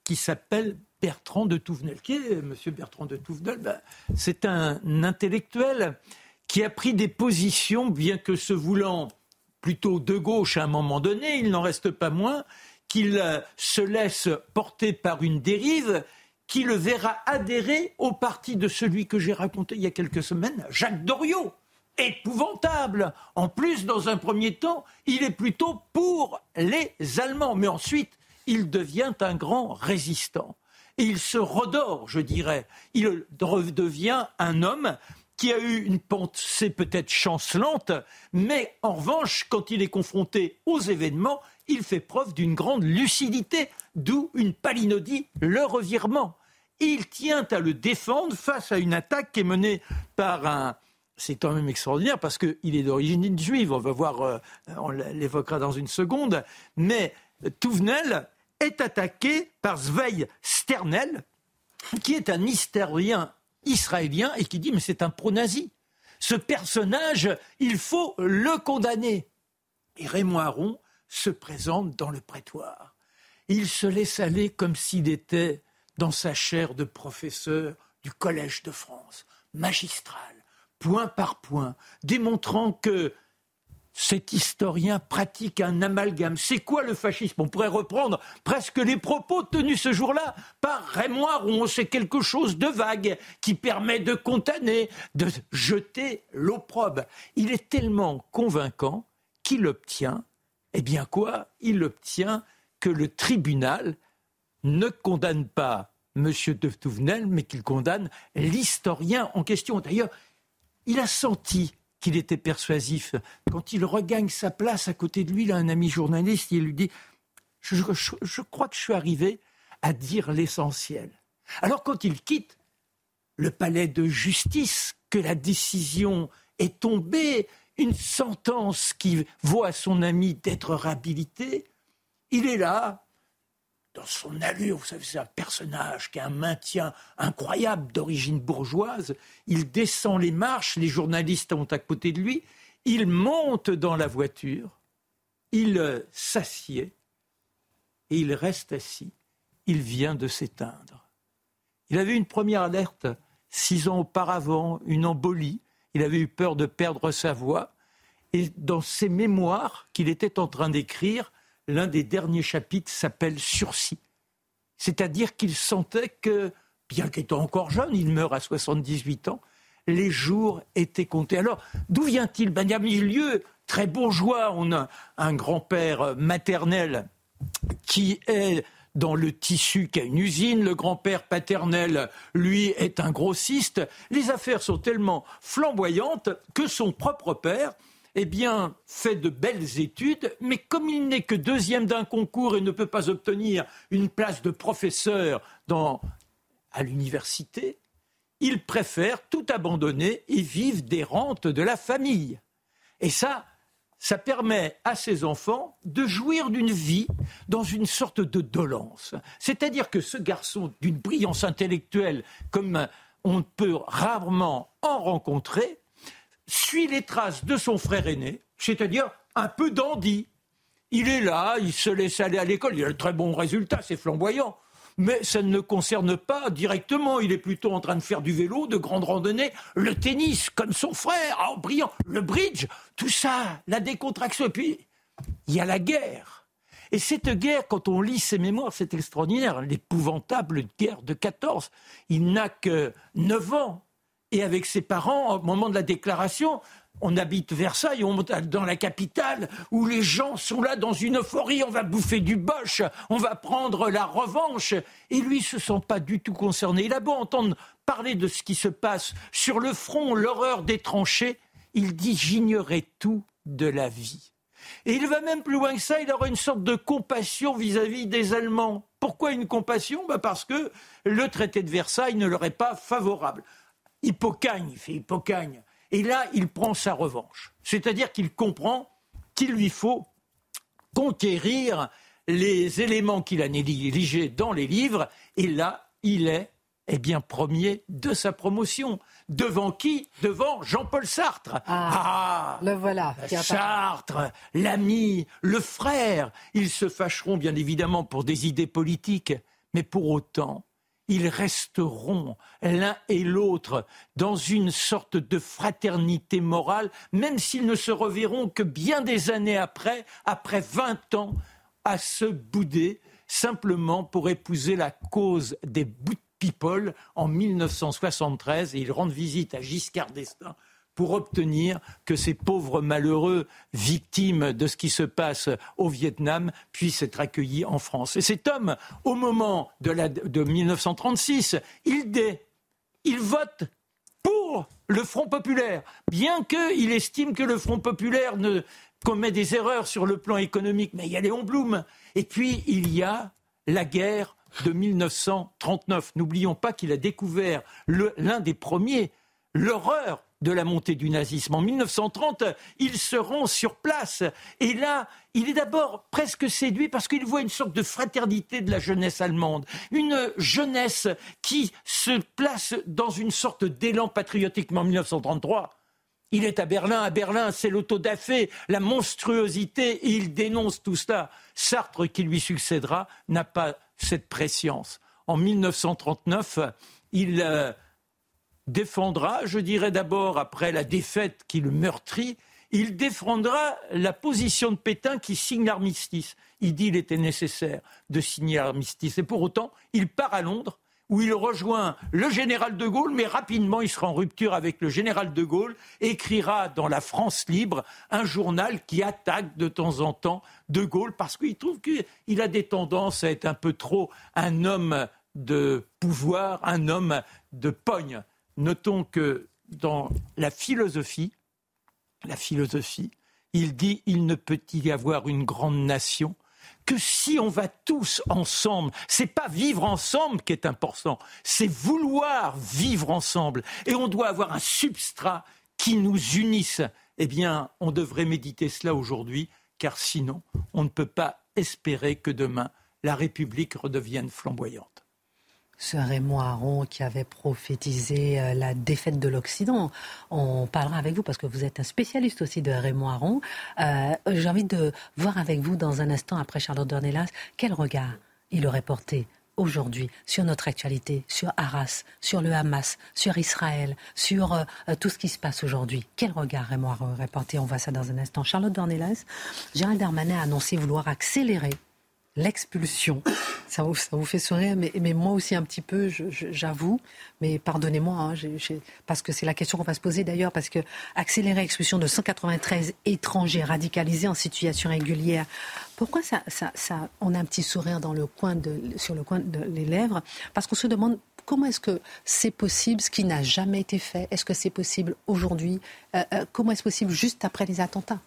qui s'appelle Bertrand de Touvenel. Qui est M. Bertrand de Touvenel? Ben, C'est un intellectuel qui a pris des positions, bien que se voulant plutôt de gauche à un moment donné, il n'en reste pas moins qu'il euh, se laisse porter par une dérive qui le verra adhérer au parti de celui que j'ai raconté il y a quelques semaines, Jacques Doriot. Épouvantable. En plus, dans un premier temps, il est plutôt pour les Allemands, mais ensuite, il devient un grand résistant. Et il se redore, je dirais. Il redevient un homme qui a eu une pensée peut-être chancelante, mais en revanche, quand il est confronté aux événements, il fait preuve d'une grande lucidité, d'où une palinodie, le revirement. Il tient à le défendre face à une attaque qui est menée par un, c'est quand même extraordinaire parce qu'il est d'origine juive. On va voir, euh, on l'évoquera dans une seconde. Mais Touvenel est attaqué par Zweig Sternel, qui est un historien israélien et qui dit mais c'est un pro-nazi. Ce personnage, il faut le condamner. Et Raymond Aron se présente dans le prétoire. Il se laisse aller comme s'il était dans sa chaire de professeur du Collège de France, magistral, point par point, démontrant que cet historien pratique un amalgame. C'est quoi le fascisme? On pourrait reprendre presque les propos tenus ce jour-là par Raymond Aron. C'est quelque chose de vague qui permet de condamner, de jeter l'opprobre. Il est tellement convaincant qu'il obtient, eh bien quoi? Il obtient que le tribunal ne condamne pas M. de Touvenel, mais qu'il condamne l'historien en question. D'ailleurs, il a senti qu'il était persuasif. Quand il regagne sa place à côté de lui, il un ami journaliste, il lui dit je, je crois que je suis arrivé à dire l'essentiel. Alors quand il quitte le palais de justice, que la décision est tombée, une sentence qui vaut à son ami d'être réhabilité, il est là, dans son allure, vous savez, c'est un personnage qui a un maintien incroyable d'origine bourgeoise. Il descend les marches, les journalistes sont à côté de lui, il monte dans la voiture, il euh, s'assied et il reste assis. Il vient de s'éteindre. Il avait une première alerte six ans auparavant, une embolie. Il avait eu peur de perdre sa voix. Et dans ses mémoires qu'il était en train d'écrire, l'un des derniers chapitres s'appelle Sursis. C'est-à-dire qu'il sentait que, bien qu'étant encore jeune, il meurt à 78 ans, les jours étaient comptés. Alors, d'où vient-il ben, Il y a milieu très bourgeois. On a un grand-père maternel qui est dans le tissu qui a une usine, le grand-père paternel, lui, est un grossiste. Les affaires sont tellement flamboyantes que son propre père eh bien, fait de belles études, mais comme il n'est que deuxième d'un concours et ne peut pas obtenir une place de professeur à l'université, il préfère tout abandonner et vivre des rentes de la famille. Et ça, ça permet à ses enfants de jouir d'une vie dans une sorte de dolence. C'est-à-dire que ce garçon d'une brillance intellectuelle comme on peut rarement en rencontrer, suit les traces de son frère aîné, c'est-à-dire un peu dandy. Il est là, il se laisse aller à l'école, il a de très bons résultats, c'est flamboyant mais ça ne le concerne pas directement. Il est plutôt en train de faire du vélo, de grandes randonnées, le tennis, comme son frère, en brillant, le bridge, tout ça, la décontraction. Et puis, il y a la guerre. Et cette guerre, quand on lit ses mémoires, c'est extraordinaire. L'épouvantable guerre de 14. Il n'a que 9 ans. Et avec ses parents, au moment de la déclaration, on habite Versailles, on monte dans la capitale, où les gens sont là dans une euphorie, on va bouffer du boche, on va prendre la revanche. Et lui, se sent pas du tout concerné. Il a beau entendre parler de ce qui se passe sur le front, l'horreur des tranchées, il dit j'ignorais tout de la vie. Et il va même plus loin que ça, il aura une sorte de compassion vis-à-vis des Allemands. Pourquoi une compassion? Bah Parce que le traité de Versailles ne leur est pas favorable. Hippocagne, il fait Hippocagne. Et là, il prend sa revanche. C'est-à-dire qu'il comprend qu'il lui faut conquérir les éléments qu'il a négligés dans les livres. Et là, il est eh bien, premier de sa promotion. Devant qui? Devant Jean-Paul Sartre. Ah, ah le voilà. Sartre, l'ami, le frère. Ils se fâcheront bien évidemment pour des idées politiques, mais pour autant, ils resteront l'un et l'autre dans une sorte de fraternité morale, même s'ils ne se reverront que bien des années après, après 20 ans, à se bouder, simplement pour épouser la cause des bout people en 1973 et ils rendent visite à Giscard d'Estaing pour obtenir que ces pauvres malheureux victimes de ce qui se passe au Vietnam puissent être accueillis en France. Et cet homme, au moment de, la, de 1936, il, il vote pour le Front populaire, bien qu'il estime que le Front populaire commet des erreurs sur le plan économique, mais il y a Léon Blum. Et puis, il y a la guerre de 1939. N'oublions pas qu'il a découvert l'un des premiers l'horreur de la montée du nazisme. En 1930, il se rend sur place. Et là, il est d'abord presque séduit parce qu'il voit une sorte de fraternité de la jeunesse allemande. Une jeunesse qui se place dans une sorte d'élan patriotique. Mais en 1933, il est à Berlin. À Berlin, c'est l'autodafé, la monstruosité. Et il dénonce tout cela. Sartre, qui lui succédera, n'a pas cette préscience. En 1939, il... Défendra, je dirais d'abord après la défaite qui le meurtrit, il défendra la position de Pétain qui signe l'armistice. Il dit qu'il était nécessaire de signer l'armistice. Et pour autant, il part à Londres où il rejoint le général de Gaulle, mais rapidement il sera en rupture avec le général de Gaulle, écrira dans la France libre un journal qui attaque de temps en temps de Gaulle parce qu'il trouve qu'il a des tendances à être un peu trop un homme de pouvoir, un homme de pogne. Notons que dans la philosophie, la philosophie, il dit il ne peut y avoir une grande nation que si on va tous ensemble, c'est pas vivre ensemble qui est important, c'est vouloir vivre ensemble. Et on doit avoir un substrat qui nous unisse. Eh bien, on devrait méditer cela aujourd'hui, car sinon, on ne peut pas espérer que demain, la République redevienne flamboyante ce Raymond Aron qui avait prophétisé euh, la défaite de l'Occident. On parlera avec vous parce que vous êtes un spécialiste aussi de Raymond Aron. Euh, j'ai envie de voir avec vous dans un instant, après Charlotte Dornelas, quel regard il aurait porté aujourd'hui sur notre actualité, sur Arras, sur le Hamas, sur Israël, sur euh, tout ce qui se passe aujourd'hui. Quel regard Raymond Aron aurait porté? On voit ça dans un instant. Charlotte Dornelas, Gérald Darmanin a annoncé vouloir accélérer l'expulsion. Ça vous, fait sourire, mais, moi aussi un petit peu, j'avoue. Mais pardonnez-moi, hein, parce que c'est la question qu'on va se poser d'ailleurs, parce que accélérer l'expulsion de 193 étrangers radicalisés en situation régulière, pourquoi ça, on a un petit sourire dans le coin sur le coin de les lèvres? Parce qu'on se demande Comment est-ce que c'est possible, ce qui n'a jamais été fait Est-ce que c'est possible aujourd'hui? Euh, euh, Comment est-ce possible juste après les attentats?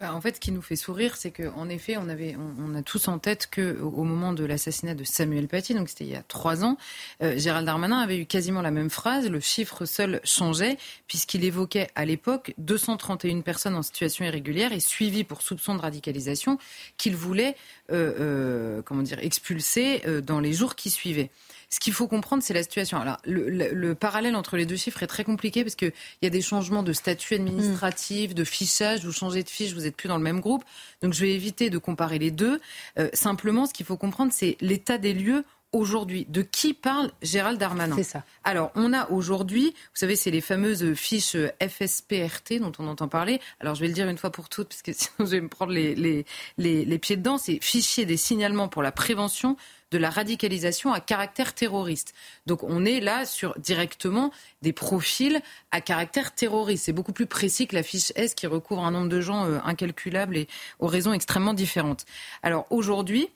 En fait, ce qui nous fait sourire, c'est qu'en effet, on, avait, on, a tous en tête qu'au au moment de l'assassinat de Samuel Paty, donc c'était il y a trois ans, euh, Gérald Darmanin avait eu quasiment la même phrase. Le chiffre seul changeait, puisqu'il évoquait à l'époque 231 personnes en situation irrégulière et suivies pour soupçon de radicalisation qu'il voulait euh, euh, comment dire, expulser dans les jours qui suivaient. Ce qu'il faut comprendre, c'est la situation. Alors, le, parallèle entre les deux chiffres est très compliqué parce qu'il y a des changements de statut administratif, de fichage. Vous changez de fiche, vous n'êtes plus dans le même groupe. Donc, je vais éviter de comparer les deux. Euh, simplement, ce qu'il faut comprendre, c'est l'état des lieux aujourd'hui. De qui parle Gérald Darmanin? C'est ça. Alors, on a aujourd'hui, vous savez, c'est les fameuses fiches FSPRT dont on entend parler. Alors, je vais le dire une fois pour toutes, parce que sinon je vais me prendre les, les, les, les pieds dedans. C'est fichier des signalements pour la prévention de la radicalisation à caractère terroriste. Donc on est là sur directement des profils à caractère terroriste. C'est beaucoup plus précis que la fiche S qui recouvre un nombre de gens euh, incalculable et aux raisons extrêmement différentes. Alors aujourd'hui,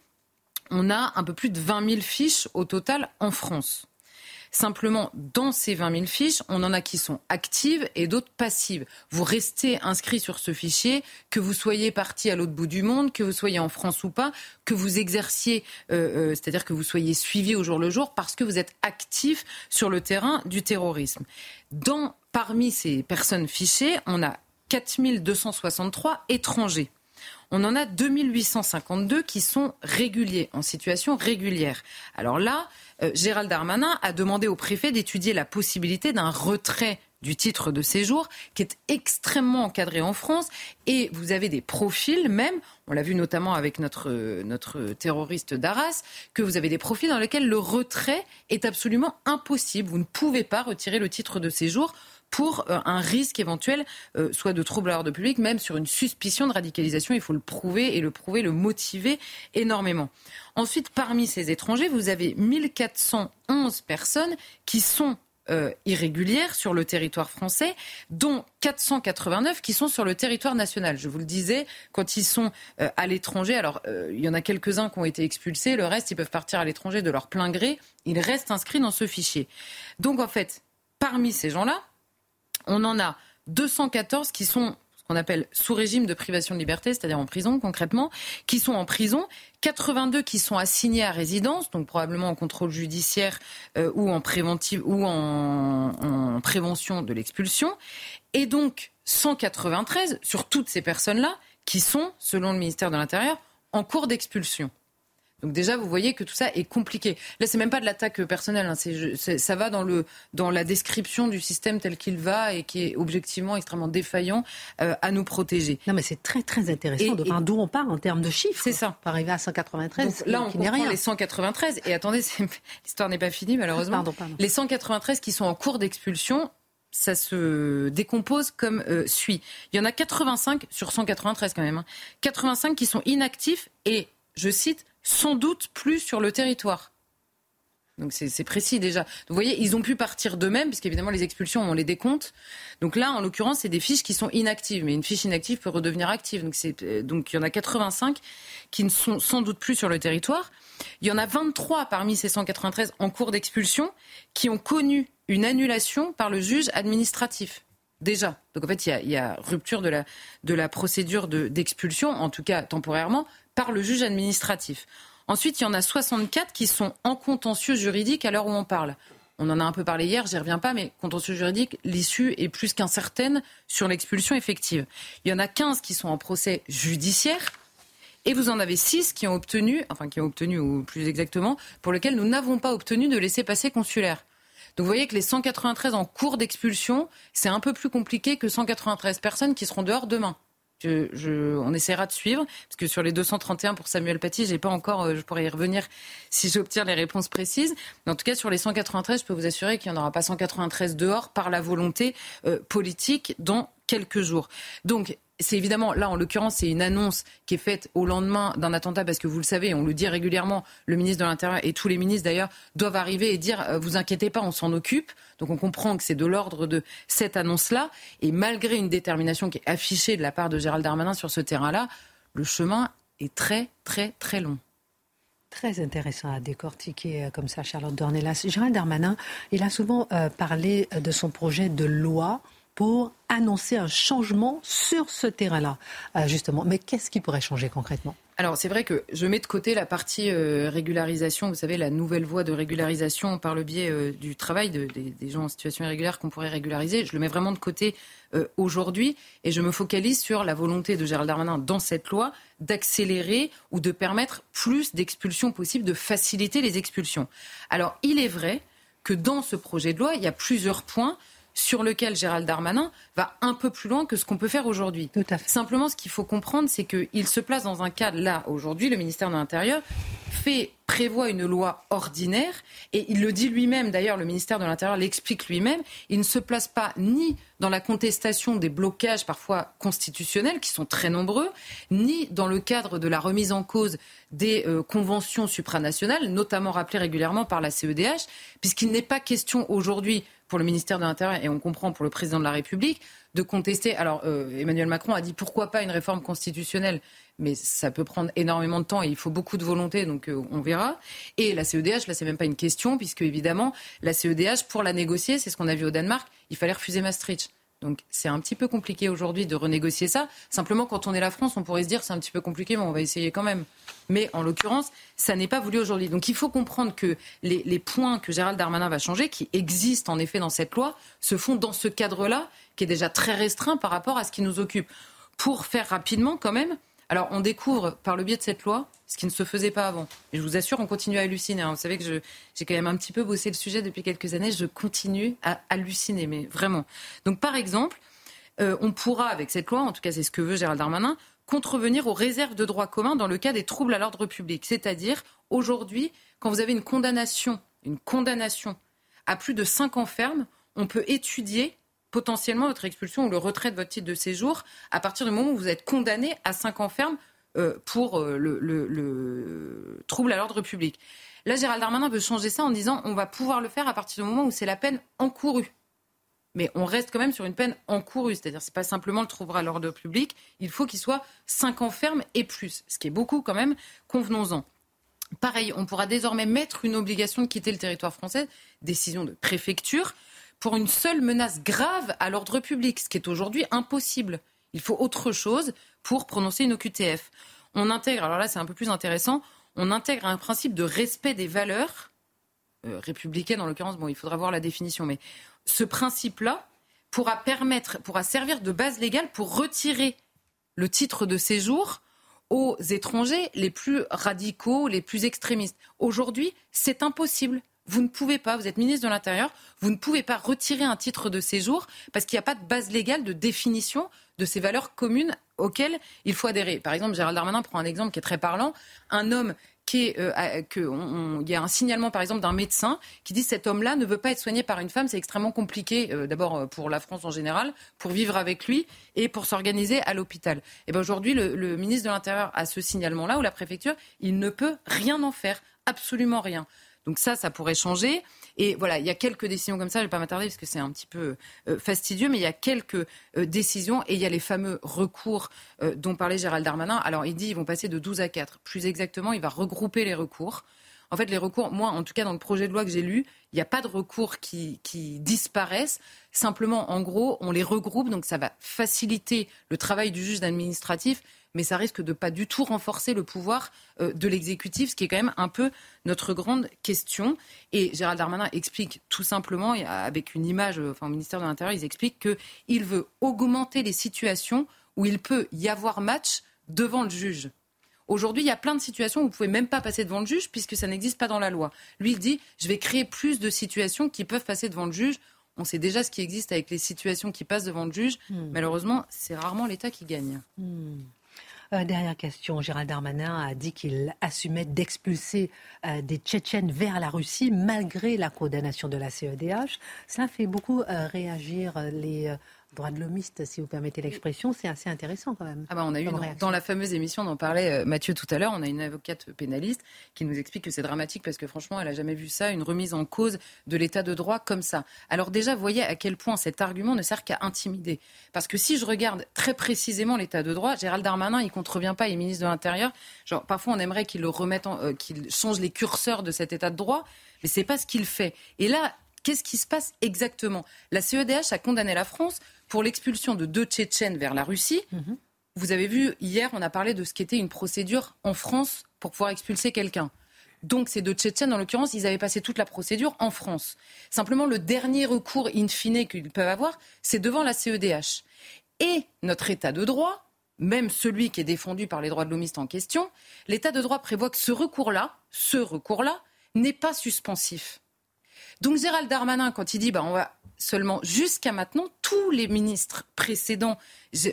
on a un peu plus de 20 000 fiches au total en France. Simplement, dans ces 20 000 fiches, on en a qui sont actives et d'autres passives. Vous restez inscrit sur ce fichier, que vous soyez parti à l'autre bout du monde, que vous soyez en France ou pas, que vous exerciez, euh, euh, c'est-à-dire que vous soyez suivi au jour le jour parce que vous êtes actif sur le terrain du terrorisme. Dans, parmi ces personnes fichées, on a 4263 étrangers on en a 2852 qui sont réguliers, en situation régulière. Alors là, euh, Gérald Darmanin a demandé au préfet d'étudier la possibilité d'un retrait du titre de séjour qui est extrêmement encadré en France et vous avez des profils même, on l'a vu notamment avec notre, notre terroriste d'Arras, que vous avez des profils dans lesquels le retrait est absolument impossible. Vous ne pouvez pas retirer le titre de séjour pour euh, un risque éventuel, euh, soit de trouble à l'ordre public, même sur une suspicion de radicalisation. Il faut le prouver et le prouver, le motiver énormément. Ensuite, parmi ces étrangers, vous avez 1411 personnes qui sont euh, irrégulières sur le territoire français, dont 489 qui sont sur le territoire national. Je vous le disais, quand ils sont à l'étranger, alors il y en a quelques-uns qui ont été expulsés, le reste, ils peuvent partir à l'étranger de leur plein gré, ils restent inscrits dans ce fichier. Donc en fait, parmi ces gens-là, on en a 214 qui sont ce qu'on appelle sous régime de privation de liberté, c'est-à-dire en prison concrètement, qui sont en prison, 82 qui sont assignés à résidence, donc probablement en contrôle judiciaire euh, ou en préventive ou en, prévention de l'expulsion, et donc 193 sur toutes ces personnes-là qui sont, selon le ministère de l'Intérieur, en cours d'expulsion. Donc déjà, vous voyez que tout ça est compliqué. Là, c'est même pas de l'attaque personnelle. Hein. ça va dans, le, dans la description du système tel qu'il va et qui est objectivement extrêmement défaillant euh, à nous protéger. Non, mais c'est très très intéressant d'où on part en termes de chiffres. C'est ça. Pour arriver à 193. là, on comprend rien. les 193. Et attendez, l'histoire n'est pas finie malheureusement. Les 193 qui sont en cours d'expulsion, ça se décompose comme euh, suit. Il y en a 85 sur 193 quand même. 85 hein. qui sont inactifs et, je cite, sans doute plus sur le territoire. Donc c'est précis déjà. vous voyez, ils ont pu partir d'eux-mêmes, puisqu'évidemment les expulsions, on les décompte. Donc là, en l'occurrence, c'est des fiches qui sont inactives. Mais une fiche inactive peut redevenir active. Donc, euh, donc il y en a 85 qui ne sont sans doute plus sur le territoire. Il y en a 23 parmi ces 193 en cours d'expulsion qui ont connu une annulation par le juge administratif. Déjà. Donc en fait, il y a, rupture de la, de la procédure d'expulsion, en tout cas temporairement, par le juge administratif. Ensuite, il y en a 64 qui sont en contentieux juridique à l'heure où on parle. On en a un peu parlé hier, j'y reviens pas, mais contentieux juridique, l'issue est plus qu'incertaine sur l'expulsion effective. Il y en a 15 qui sont en procès judiciaire. Et vous en avez 6 qui ont obtenu, enfin qui ont obtenu, ou plus exactement, pour lesquels nous n'avons pas obtenu de laisser passer consulaire. Donc vous voyez que les 193 en cours d'expulsion, c'est un peu plus compliqué que 193 personnes qui seront dehors demain. Je, on essaiera de suivre, parce que sur les 231 pour Samuel Paty, j'ai pas encore, euh, je pourrais y revenir si j'obtiens les réponses précises. Mais en tout cas, sur les 193, je peux vous assurer qu'il n'y en aura pas 193 dehors par la volonté euh, politique dans quelques jours. Donc, c'est évidemment, là en l'occurrence, c'est une annonce qui est faite au lendemain d'un attentat parce que vous le savez, on le dit régulièrement, le ministre de l'Intérieur et tous les ministres d'ailleurs doivent arriver et dire euh, vous inquiétez pas, on s'en occupe. Donc on comprend que c'est de l'ordre de cette annonce-là. Et malgré une détermination qui est affichée de la part de Gérald Darmanin sur ce terrain-là, le chemin est très très très long. Très intéressant à décortiquer euh, comme ça, Charlotte Dornelas. Gérald Darmanin, il a souvent euh, parlé de son projet de loi pour annoncer un changement sur ce terrain-là, euh, justement. Mais qu'est-ce qui pourrait changer concrètement? Alors c'est vrai que je mets de côté la partie euh, régularisation, vous savez, la nouvelle voie de régularisation par le biais euh, du travail de, des, gens en situation irrégulière qu'on pourrait régulariser. Je le mets vraiment de côté aujourd'hui et je me focalise sur la volonté de Gérald Darmanin dans cette loi d'accélérer ou de permettre plus d'expulsions possibles, de faciliter les expulsions. Alors il est vrai que dans ce projet de loi, il y a plusieurs points sur lequel Gérald Darmanin va un peu plus loin que ce qu'on peut faire aujourd'hui. Simplement, ce qu'il faut comprendre, c'est qu'il se place dans un cadre, là, aujourd'hui, le ministère de l'Intérieur fait prévoit une loi ordinaire et il le dit lui-même. D'ailleurs le ministère de l'Intérieur l'explique lui-même. Il ne se place pas ni dans la contestation des blocages parfois constitutionnels qui sont très nombreux ni dans le cadre de la remise en cause des euh, conventions supranationales notamment rappelées régulièrement par la CEDH puisqu'il n'est pas question aujourd'hui pour le ministère de l'Intérieur et on comprend pour le président de la République de contester. Alors euh, Emmanuel Macron a dit pourquoi pas une réforme constitutionnelle, mais ça peut prendre énormément de temps et il faut beaucoup de volonté, donc euh, on verra. Et la CEDH, là c'est même pas une question puisque évidemment la CEDH pour la négocier, c'est ce qu'on a vu au Danemark, il fallait refuser Maastricht. Donc c'est un petit peu compliqué aujourd'hui de renégocier ça. Simplement, quand on est la France, on pourrait se dire c'est un petit peu compliqué, mais on va essayer quand même. Mais en l'occurrence, ça n'est pas voulu aujourd'hui. Donc il faut comprendre que les, les, points que Gérald Darmanin va changer, qui existent en effet dans cette loi, se font dans ce cadre-là, qui est déjà très restreint par rapport à ce qui nous occupe. Pour faire rapidement quand même, alors, on découvre par le biais de cette loi ce qui ne se faisait pas avant. Et je vous assure, on continue à halluciner. Hein. Vous savez que j'ai quand même un petit peu bossé le sujet depuis quelques années. Je continue à halluciner, mais vraiment. Donc, par exemple, euh, on pourra, avec cette loi, en tout cas c'est ce que veut Gérald Darmanin, contrevenir aux réserves de droit commun dans le cas des troubles à l'ordre public. C'est-à-dire, aujourd'hui, quand vous avez une condamnation, une condamnation à plus de 5 ans ferme, on peut étudier potentiellement votre expulsion ou le retrait de votre titre de séjour à partir du moment où vous êtes condamné à 5 ans ferme euh, pour euh, le, trouble à l'ordre public. Là, Gérald Darmanin veut changer ça en disant on va pouvoir le faire à partir du moment où c'est la peine encourue. Mais on reste quand même sur une peine encourue, c'est-à-dire c'est pas simplement le trouble à l'ordre public, il faut qu'il soit 5 ans ferme et plus, ce qui est beaucoup quand même, convenons-en. Pareil, on pourra désormais mettre une obligation de quitter le territoire français, décision de préfecture, pour une seule menace grave à l'ordre public, ce qui est aujourd'hui impossible. Il faut autre chose pour prononcer une OQTF. On intègre, alors là c'est un peu plus intéressant, on intègre un principe de respect des valeurs euh, républicaines en l'occurrence, bon il faudra voir la définition, mais ce principe-là pourra permettre, pourra servir de base légale pour retirer le titre de séjour aux étrangers les plus radicaux, les plus extrémistes. Aujourd'hui, c'est impossible vous ne pouvez pas, vous êtes ministre de l'Intérieur, vous ne pouvez pas retirer un titre de séjour parce qu'il n'y a pas de base légale de définition de ces valeurs communes auxquelles il faut adhérer. Par exemple, Gérald Darmanin prend un exemple qui est très parlant. Un homme qui est, euh, que il y a un signalement par exemple d'un médecin qui dit cet homme-là ne veut pas être soigné par une femme, c'est extrêmement compliqué euh, d'abord euh, pour la France en général, pour vivre avec lui et pour s'organiser à l'hôpital. Et ben aujourd'hui le, le ministre de l'Intérieur a ce signalement-là ou la préfecture, il ne peut rien en faire, absolument rien. Donc ça, ça pourrait changer. Et voilà, il y a quelques décisions comme ça, je ne vais pas m'attarder parce que c'est un petit peu euh, fastidieux, mais il y a quelques euh, décisions et il y a les fameux recours euh, dont parlait Gérald Darmanin. Alors il dit qu'ils vont passer de 12 à 4. Plus exactement, il va regrouper les recours. En fait, les recours, moi, en tout cas, dans le projet de loi que j'ai lu, il n'y a pas de recours qui, qui, disparaissent. Simplement, en gros, on les regroupe, donc ça va faciliter le travail du juge administratif mais ça risque de pas du tout renforcer le pouvoir euh, de l'exécutif, ce qui est quand même un peu notre grande question. Et Gérald Darmanin explique tout simplement, avec une image, enfin au ministère de l'Intérieur, ils expliquent qu'il veut augmenter les situations où il peut y avoir match devant le juge. Aujourd'hui, il y a plein de situations où vous pouvez même pas passer devant le juge puisque ça n'existe pas dans la loi. Lui, il dit, je vais créer plus de situations qui peuvent passer devant le juge. On sait déjà ce qui existe avec les situations qui passent devant le juge. Hmm. Malheureusement, c'est rarement l'État qui gagne. Hmm. Euh, dernière question. Gérald Darmanin a dit qu'il assumait d'expulser euh, des Tchétchènes vers la Russie malgré la condamnation de la CEDH. Cela fait beaucoup euh, réagir les droit de l'homiste, si vous permettez l'expression, c'est assez intéressant quand même. Ah bah on a eu dans, la fameuse émission dont parlait euh, Mathieu tout à l'heure, on a une avocate pénaliste qui nous explique que c'est dramatique parce que franchement, elle a jamais vu ça, une remise en cause de l'état de droit comme ça. Alors déjà, voyez à quel point cet argument ne sert qu'à intimider. Parce que si je regarde très précisément l'état de droit, Gérald Darmanin, il contrevient pas, il est ministre de l'Intérieur. Genre parfois on aimerait qu'il le remette, euh, qu'il change les curseurs de cet état de droit, mais c'est pas ce qu'il fait. Et là, qu'est-ce qui se passe exactement? La CEDH a condamné la France pour l'expulsion de deux Tchétchènes vers la Russie. Mhm. Vous avez vu, hier, on a parlé de ce qu'était une procédure en France pour pouvoir expulser quelqu'un. Donc ces deux Tchétchènes, en l'occurrence, ils avaient passé toute la procédure en France. Simplement, le dernier recours in fine qu'ils peuvent avoir, c'est devant la CEDH. Et notre État de droit, même celui qui est défendu par les droits de l'homiste en question, l'État de droit prévoit que ce recours-là, ce recours-là, n'est pas suspensif. Donc Gérald Darmanin, quand il dit bah, on va seulement jusqu'à maintenant, tous les ministres précédents,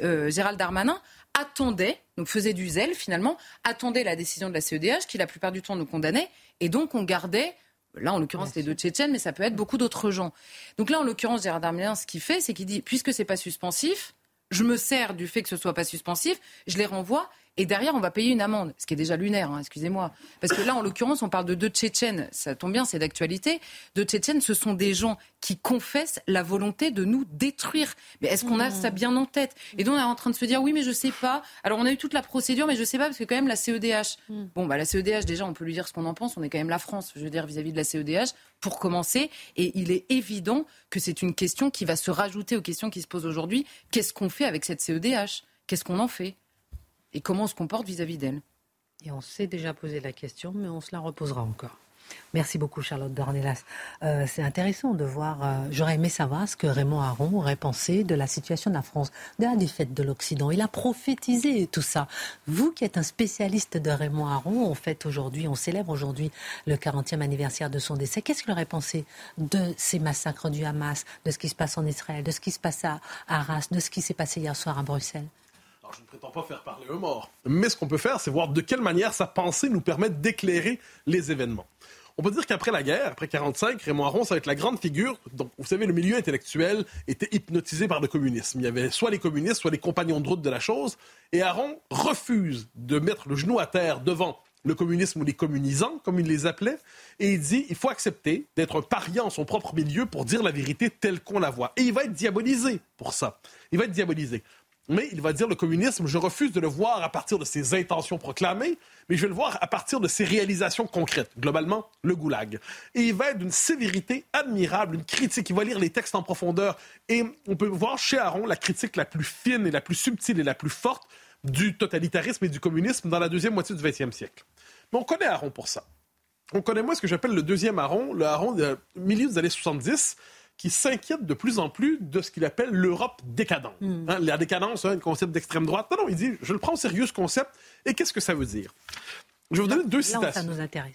euh, Gérald Darmanin, attendaient, donc faisaient du zèle finalement, attendaient la décision de la CEDH qui la plupart du temps nous condamnait, et donc on gardait Là, en l'occurrence, les deux Tchétchènes, mais ça peut être beaucoup d'autres gens. Donc là, en l'occurrence, Gérald Darmanin, ce qu'il fait, c'est qu'il dit, puisque c'est pas suspensif, je me sers du fait que ce soit pas suspensif, je les renvoie et derrière, on va payer une amende, ce qui est déjà lunaire, hein, excusez-moi. Parce que là, en l'occurrence, on parle de deux Tchétchènes, ça tombe bien, c'est d'actualité. Deux Tchétchènes, ce sont des gens qui confessent la volonté de nous détruire. Mais est-ce qu'on a ça bien en tête? Et donc, on est en train de se dire, oui, mais je sais pas. Alors, on a eu toute la procédure, mais je sais pas, parce que quand même, la CEDH. Mm. Bon, bah, la CEDH, déjà, on peut lui dire ce qu'on en pense. On est quand même la France, je veux dire, vis-à-vis de la CEDH, pour commencer. Et il est évident que c'est une question qui va se rajouter aux questions qui se posent aujourd'hui. Qu'est-ce qu'on fait avec cette CEDH Qu'est-ce qu'on en fait? Et comment on se comporte vis-à-vis d'elle? Et on s'est déjà posé la question, mais on se la reposera encore. Merci beaucoup, Charlotte Dornelas. Euh, c'est intéressant de voir. Euh, j'aurais aimé savoir ce que Raymond Aron aurait pensé de la situation de la France, de la défaite de l'Occident. Il a prophétisé tout ça. Vous qui êtes un spécialiste de Raymond Aron, on fête aujourd'hui, on célèbre aujourd'hui le 40e anniversaire de son décès. Qu'est-ce qu'il aurait pensé de ces massacres du Hamas, de ce qui se passe en Israël, de ce qui se passe à Arras, de ce qui s'est passé hier soir à Bruxelles? Je ne prétends pas faire parler un mort, mais ce qu'on peut faire, c'est voir de quelle manière sa pensée nous permet d'éclairer les événements. On peut dire qu'après la guerre, après 45, Raymond Aron, ça va être la grande figure. Donc, vous savez, le milieu intellectuel était hypnotisé par le communisme. Il y avait soit les communistes, soit les compagnons de route de la chose. Et Aron refuse de mettre le genou à terre devant le communisme ou les communisants, comme il les appelait, et il dit il faut accepter d'être un paria en son propre milieu pour dire la vérité telle qu'on la voit. Et il va être diabolisé pour ça. Il va être diabolisé. Mais il va dire le communisme, je refuse de le voir à partir de ses intentions proclamées, mais je vais le voir à partir de ses réalisations concrètes. Globalement, le goulag. Et il va être d'une sévérité admirable, une critique. Il va lire les textes en profondeur. Et on peut voir chez Aaron la critique la plus fine et la plus subtile et la plus forte du totalitarisme et du communisme dans la deuxième moitié du XXe siècle. Mais on connaît Aaron pour ça. On connaît moi ce que j'appelle le deuxième Aaron, le Aaron du milieu des années 70, qui s'inquiète de plus en plus de ce qu'il appelle l'Europe décadente. Hmm. Hein, la décadence, hein, un concept d'extrême droite. Non, non, il dit, je le prends au sérieux ce concept. Et qu'est-ce que ça veut dire? Je vais vous donner deux citations.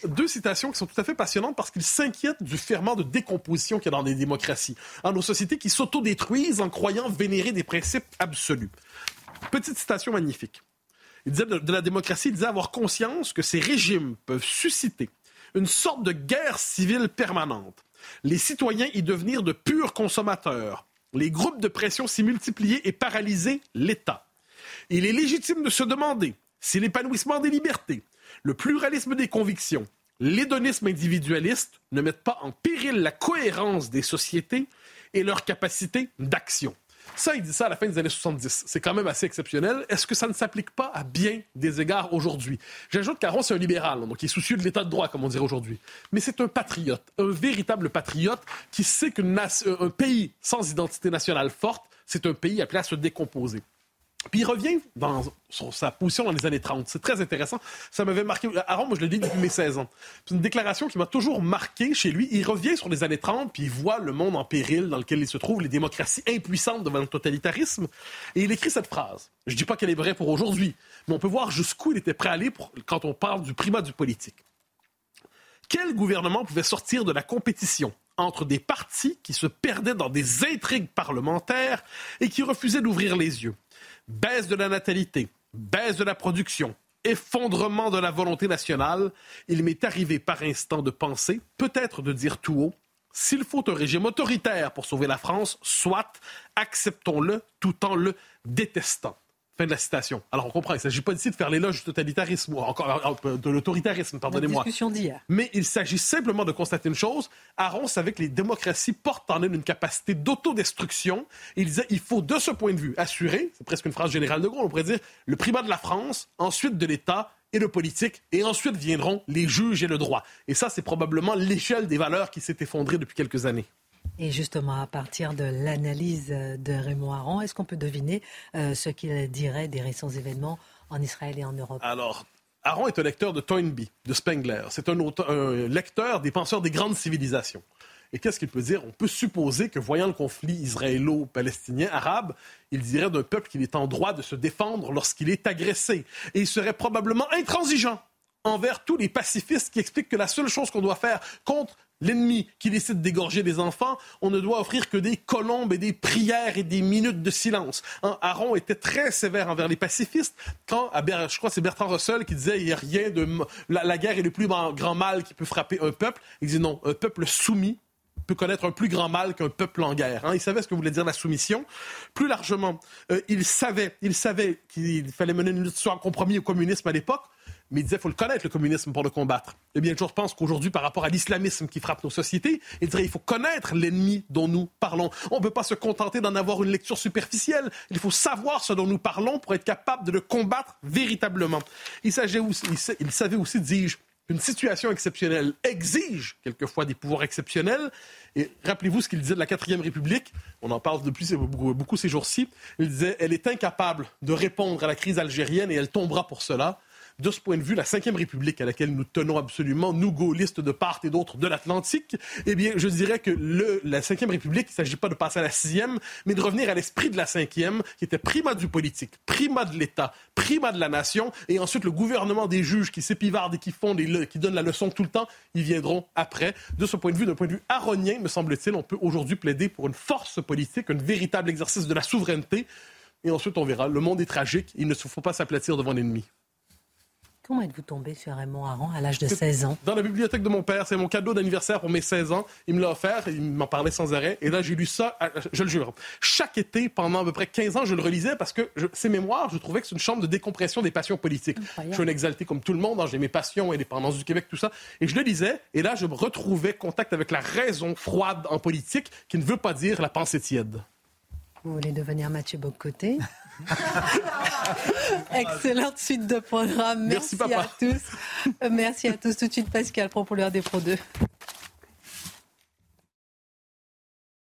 Deux citations qui sont tout à fait passionnantes parce qu'il s'inquiète du ferment de décomposition qu'il y a dans les démocraties, en nos sociétés qui s'autodétruisent en croyant vénérer des principes absolus. Petite citation magnifique. Il disait de la démocratie, il disait avoir conscience que ces régimes peuvent susciter une sorte de guerre civile permanente les citoyens y devenir de purs consommateurs, les groupes de pression s'y multiplier et paralyser l'État. Il est légitime de se demander si l'épanouissement des libertés, le pluralisme des convictions, l'hédonisme individualiste ne mettent pas en péril la cohérence des sociétés et leur capacité d'action. Ça, il dit ça à la fin des années 70. C'est quand même assez exceptionnel. Est-ce que ça ne s'applique pas à bien des égards aujourd'hui? J'ajoute qu'Aaron, c'est un libéral, donc il est soucieux de l'état de droit, comme on dirait aujourd'hui. Mais c'est un patriote, un véritable patriote qui sait qu'un pays sans identité nationale forte, c'est un pays appelé à se décomposer. Puis il revient dans, sa position dans les années 30. C'est très intéressant. Ça m'avait marqué. Aaron, moi, je l'ai dit depuis mes 16 ans. C'est une déclaration qui m'a toujours marqué chez lui. Il revient sur les années 30, puis il voit le monde en péril dans lequel il se trouve, les démocraties impuissantes devant le totalitarisme. Et il écrit cette phrase. Je ne dis pas qu'elle est vraie pour aujourd'hui, mais on peut voir jusqu'où il était prêt à aller quand on parle du primat du politique. Quel gouvernement pouvait sortir de la compétition entre des partis qui se perdaient dans des intrigues parlementaires et qui refusaient d'ouvrir les yeux? Baisse de la natalité, baisse de la production, effondrement de la volonté nationale, il m'est arrivé par instant de penser, peut-être de dire tout haut, S'il faut un régime autoritaire pour sauver la France, soit, acceptons-le tout en le détestant. Fin de la citation. Alors on comprend, il ne s'agit pas ici de faire l'éloge du totalitarisme, ou encore euh, de l'autoritarisme, pardonnez-moi. Mais il s'agit simplement de constater une chose. Aron savait que les démocraties portent en elles une capacité d'autodestruction. Il disait il faut, de ce point de vue, assurer, c'est presque une phrase générale de Gaulle, on pourrait dire, le primat de la France, ensuite de l'État et le politique, et ensuite viendront les juges et le droit. Et ça, c'est probablement l'échelle des valeurs qui s'est effondrée depuis quelques années. Et justement, à partir de l'analyse de Raymond Aron, est-ce qu'on peut deviner euh, ce qu'il dirait des récents événements en Israël et en Europe? Alors, Aron est un lecteur de Toynbee, de Spengler. C'est un, un lecteur des penseurs des grandes civilisations. Et qu'est-ce qu'il peut dire? On peut supposer que, voyant le conflit israélo-palestinien, arabe, il dirait d'un peuple qu'il est en droit de se défendre lorsqu'il est agressé. Et il serait probablement intransigeant envers tous les pacifistes qui expliquent que la seule chose qu'on doit faire contre l'ennemi qui décide d'égorger des enfants, on ne doit offrir que des colombes et des prières et des minutes de silence. Hein, Aaron était très sévère envers les pacifistes. Quand, je crois c'est Bertrand Russell qui disait il a rien de... La, guerre est le plus grand mal qui peut frapper un peuple. Il dit non, un peuple soumis peut connaître un plus grand mal qu'un peuple en guerre. Hein. Il savait ce que voulait dire la soumission. Plus largement, euh, il savait, il savait qu'il fallait mener une lutte soit compromis au communisme à l'époque, mais il disait qu'il faut le connaître, le communisme, pour le combattre. Eh bien, je pense qu'aujourd'hui, par rapport à l'islamisme qui frappe nos sociétés, il dirait qu'il faut connaître l'ennemi dont nous parlons. On ne peut pas se contenter d'en avoir une lecture superficielle. Il faut savoir ce dont nous parlons pour être capable de le combattre véritablement. Il, aussi, il savait aussi, dis-je, qu'une situation exceptionnelle exige quelquefois des pouvoirs exceptionnels. Et rappelez-vous ce qu'il disait de la quatrième République. On en parle depuis beaucoup, beaucoup ces jours-ci. Il disait, elle est incapable de répondre à la crise algérienne et elle tombera pour cela de ce point de vue, la Ve République, à laquelle nous tenons absolument, nous, gaullistes de part et d'autre de l'Atlantique, eh bien, je dirais que la Ve République, il ne s'agit pas de passer à la sixième, mais de revenir à l'esprit de la cinquième, qui était primat du politique, primat de l'État, primat de la nation, et ensuite le gouvernement des juges qui s'épivardent et qui font qui donnent la leçon tout le temps, ils viendront après. De ce point de vue, d'un point de vue aronien, me semble-t-il, on peut aujourd'hui plaider pour une force politique, un véritable exercice de la souveraineté. Et ensuite, on verra. Le monde est tragique. Il ne faut pas s'aplatir devant l'ennemi. Comment êtes-vous tombé sur Raymond Aron à l'âge de 16 ans? Dans la bibliothèque de mon père. C'est mon cadeau d'anniversaire pour mes 16 ans. Il me l'a offert, il m'en parlait sans arrêt. Et là, j'ai lu ça, je le jure. Chaque été, pendant à peu près 15 ans, je le relisais parce que ces mémoires, je trouvais que c'est une chambre de décompression des passions politiques. Je suis un exalté comme tout le monde. Hein. J'ai mes passions, indépendance du Québec, tout ça. Et je le lisais. Et là, je me retrouvais contact avec la raison froide en politique qui ne veut pas dire la pensée tiède. Vous voulez devenir Mathieu Bocoté? Excellente suite de programme. Merci, à tous. Merci à tous. Tout de suite, Pascal, pour l'heure des Pro 2.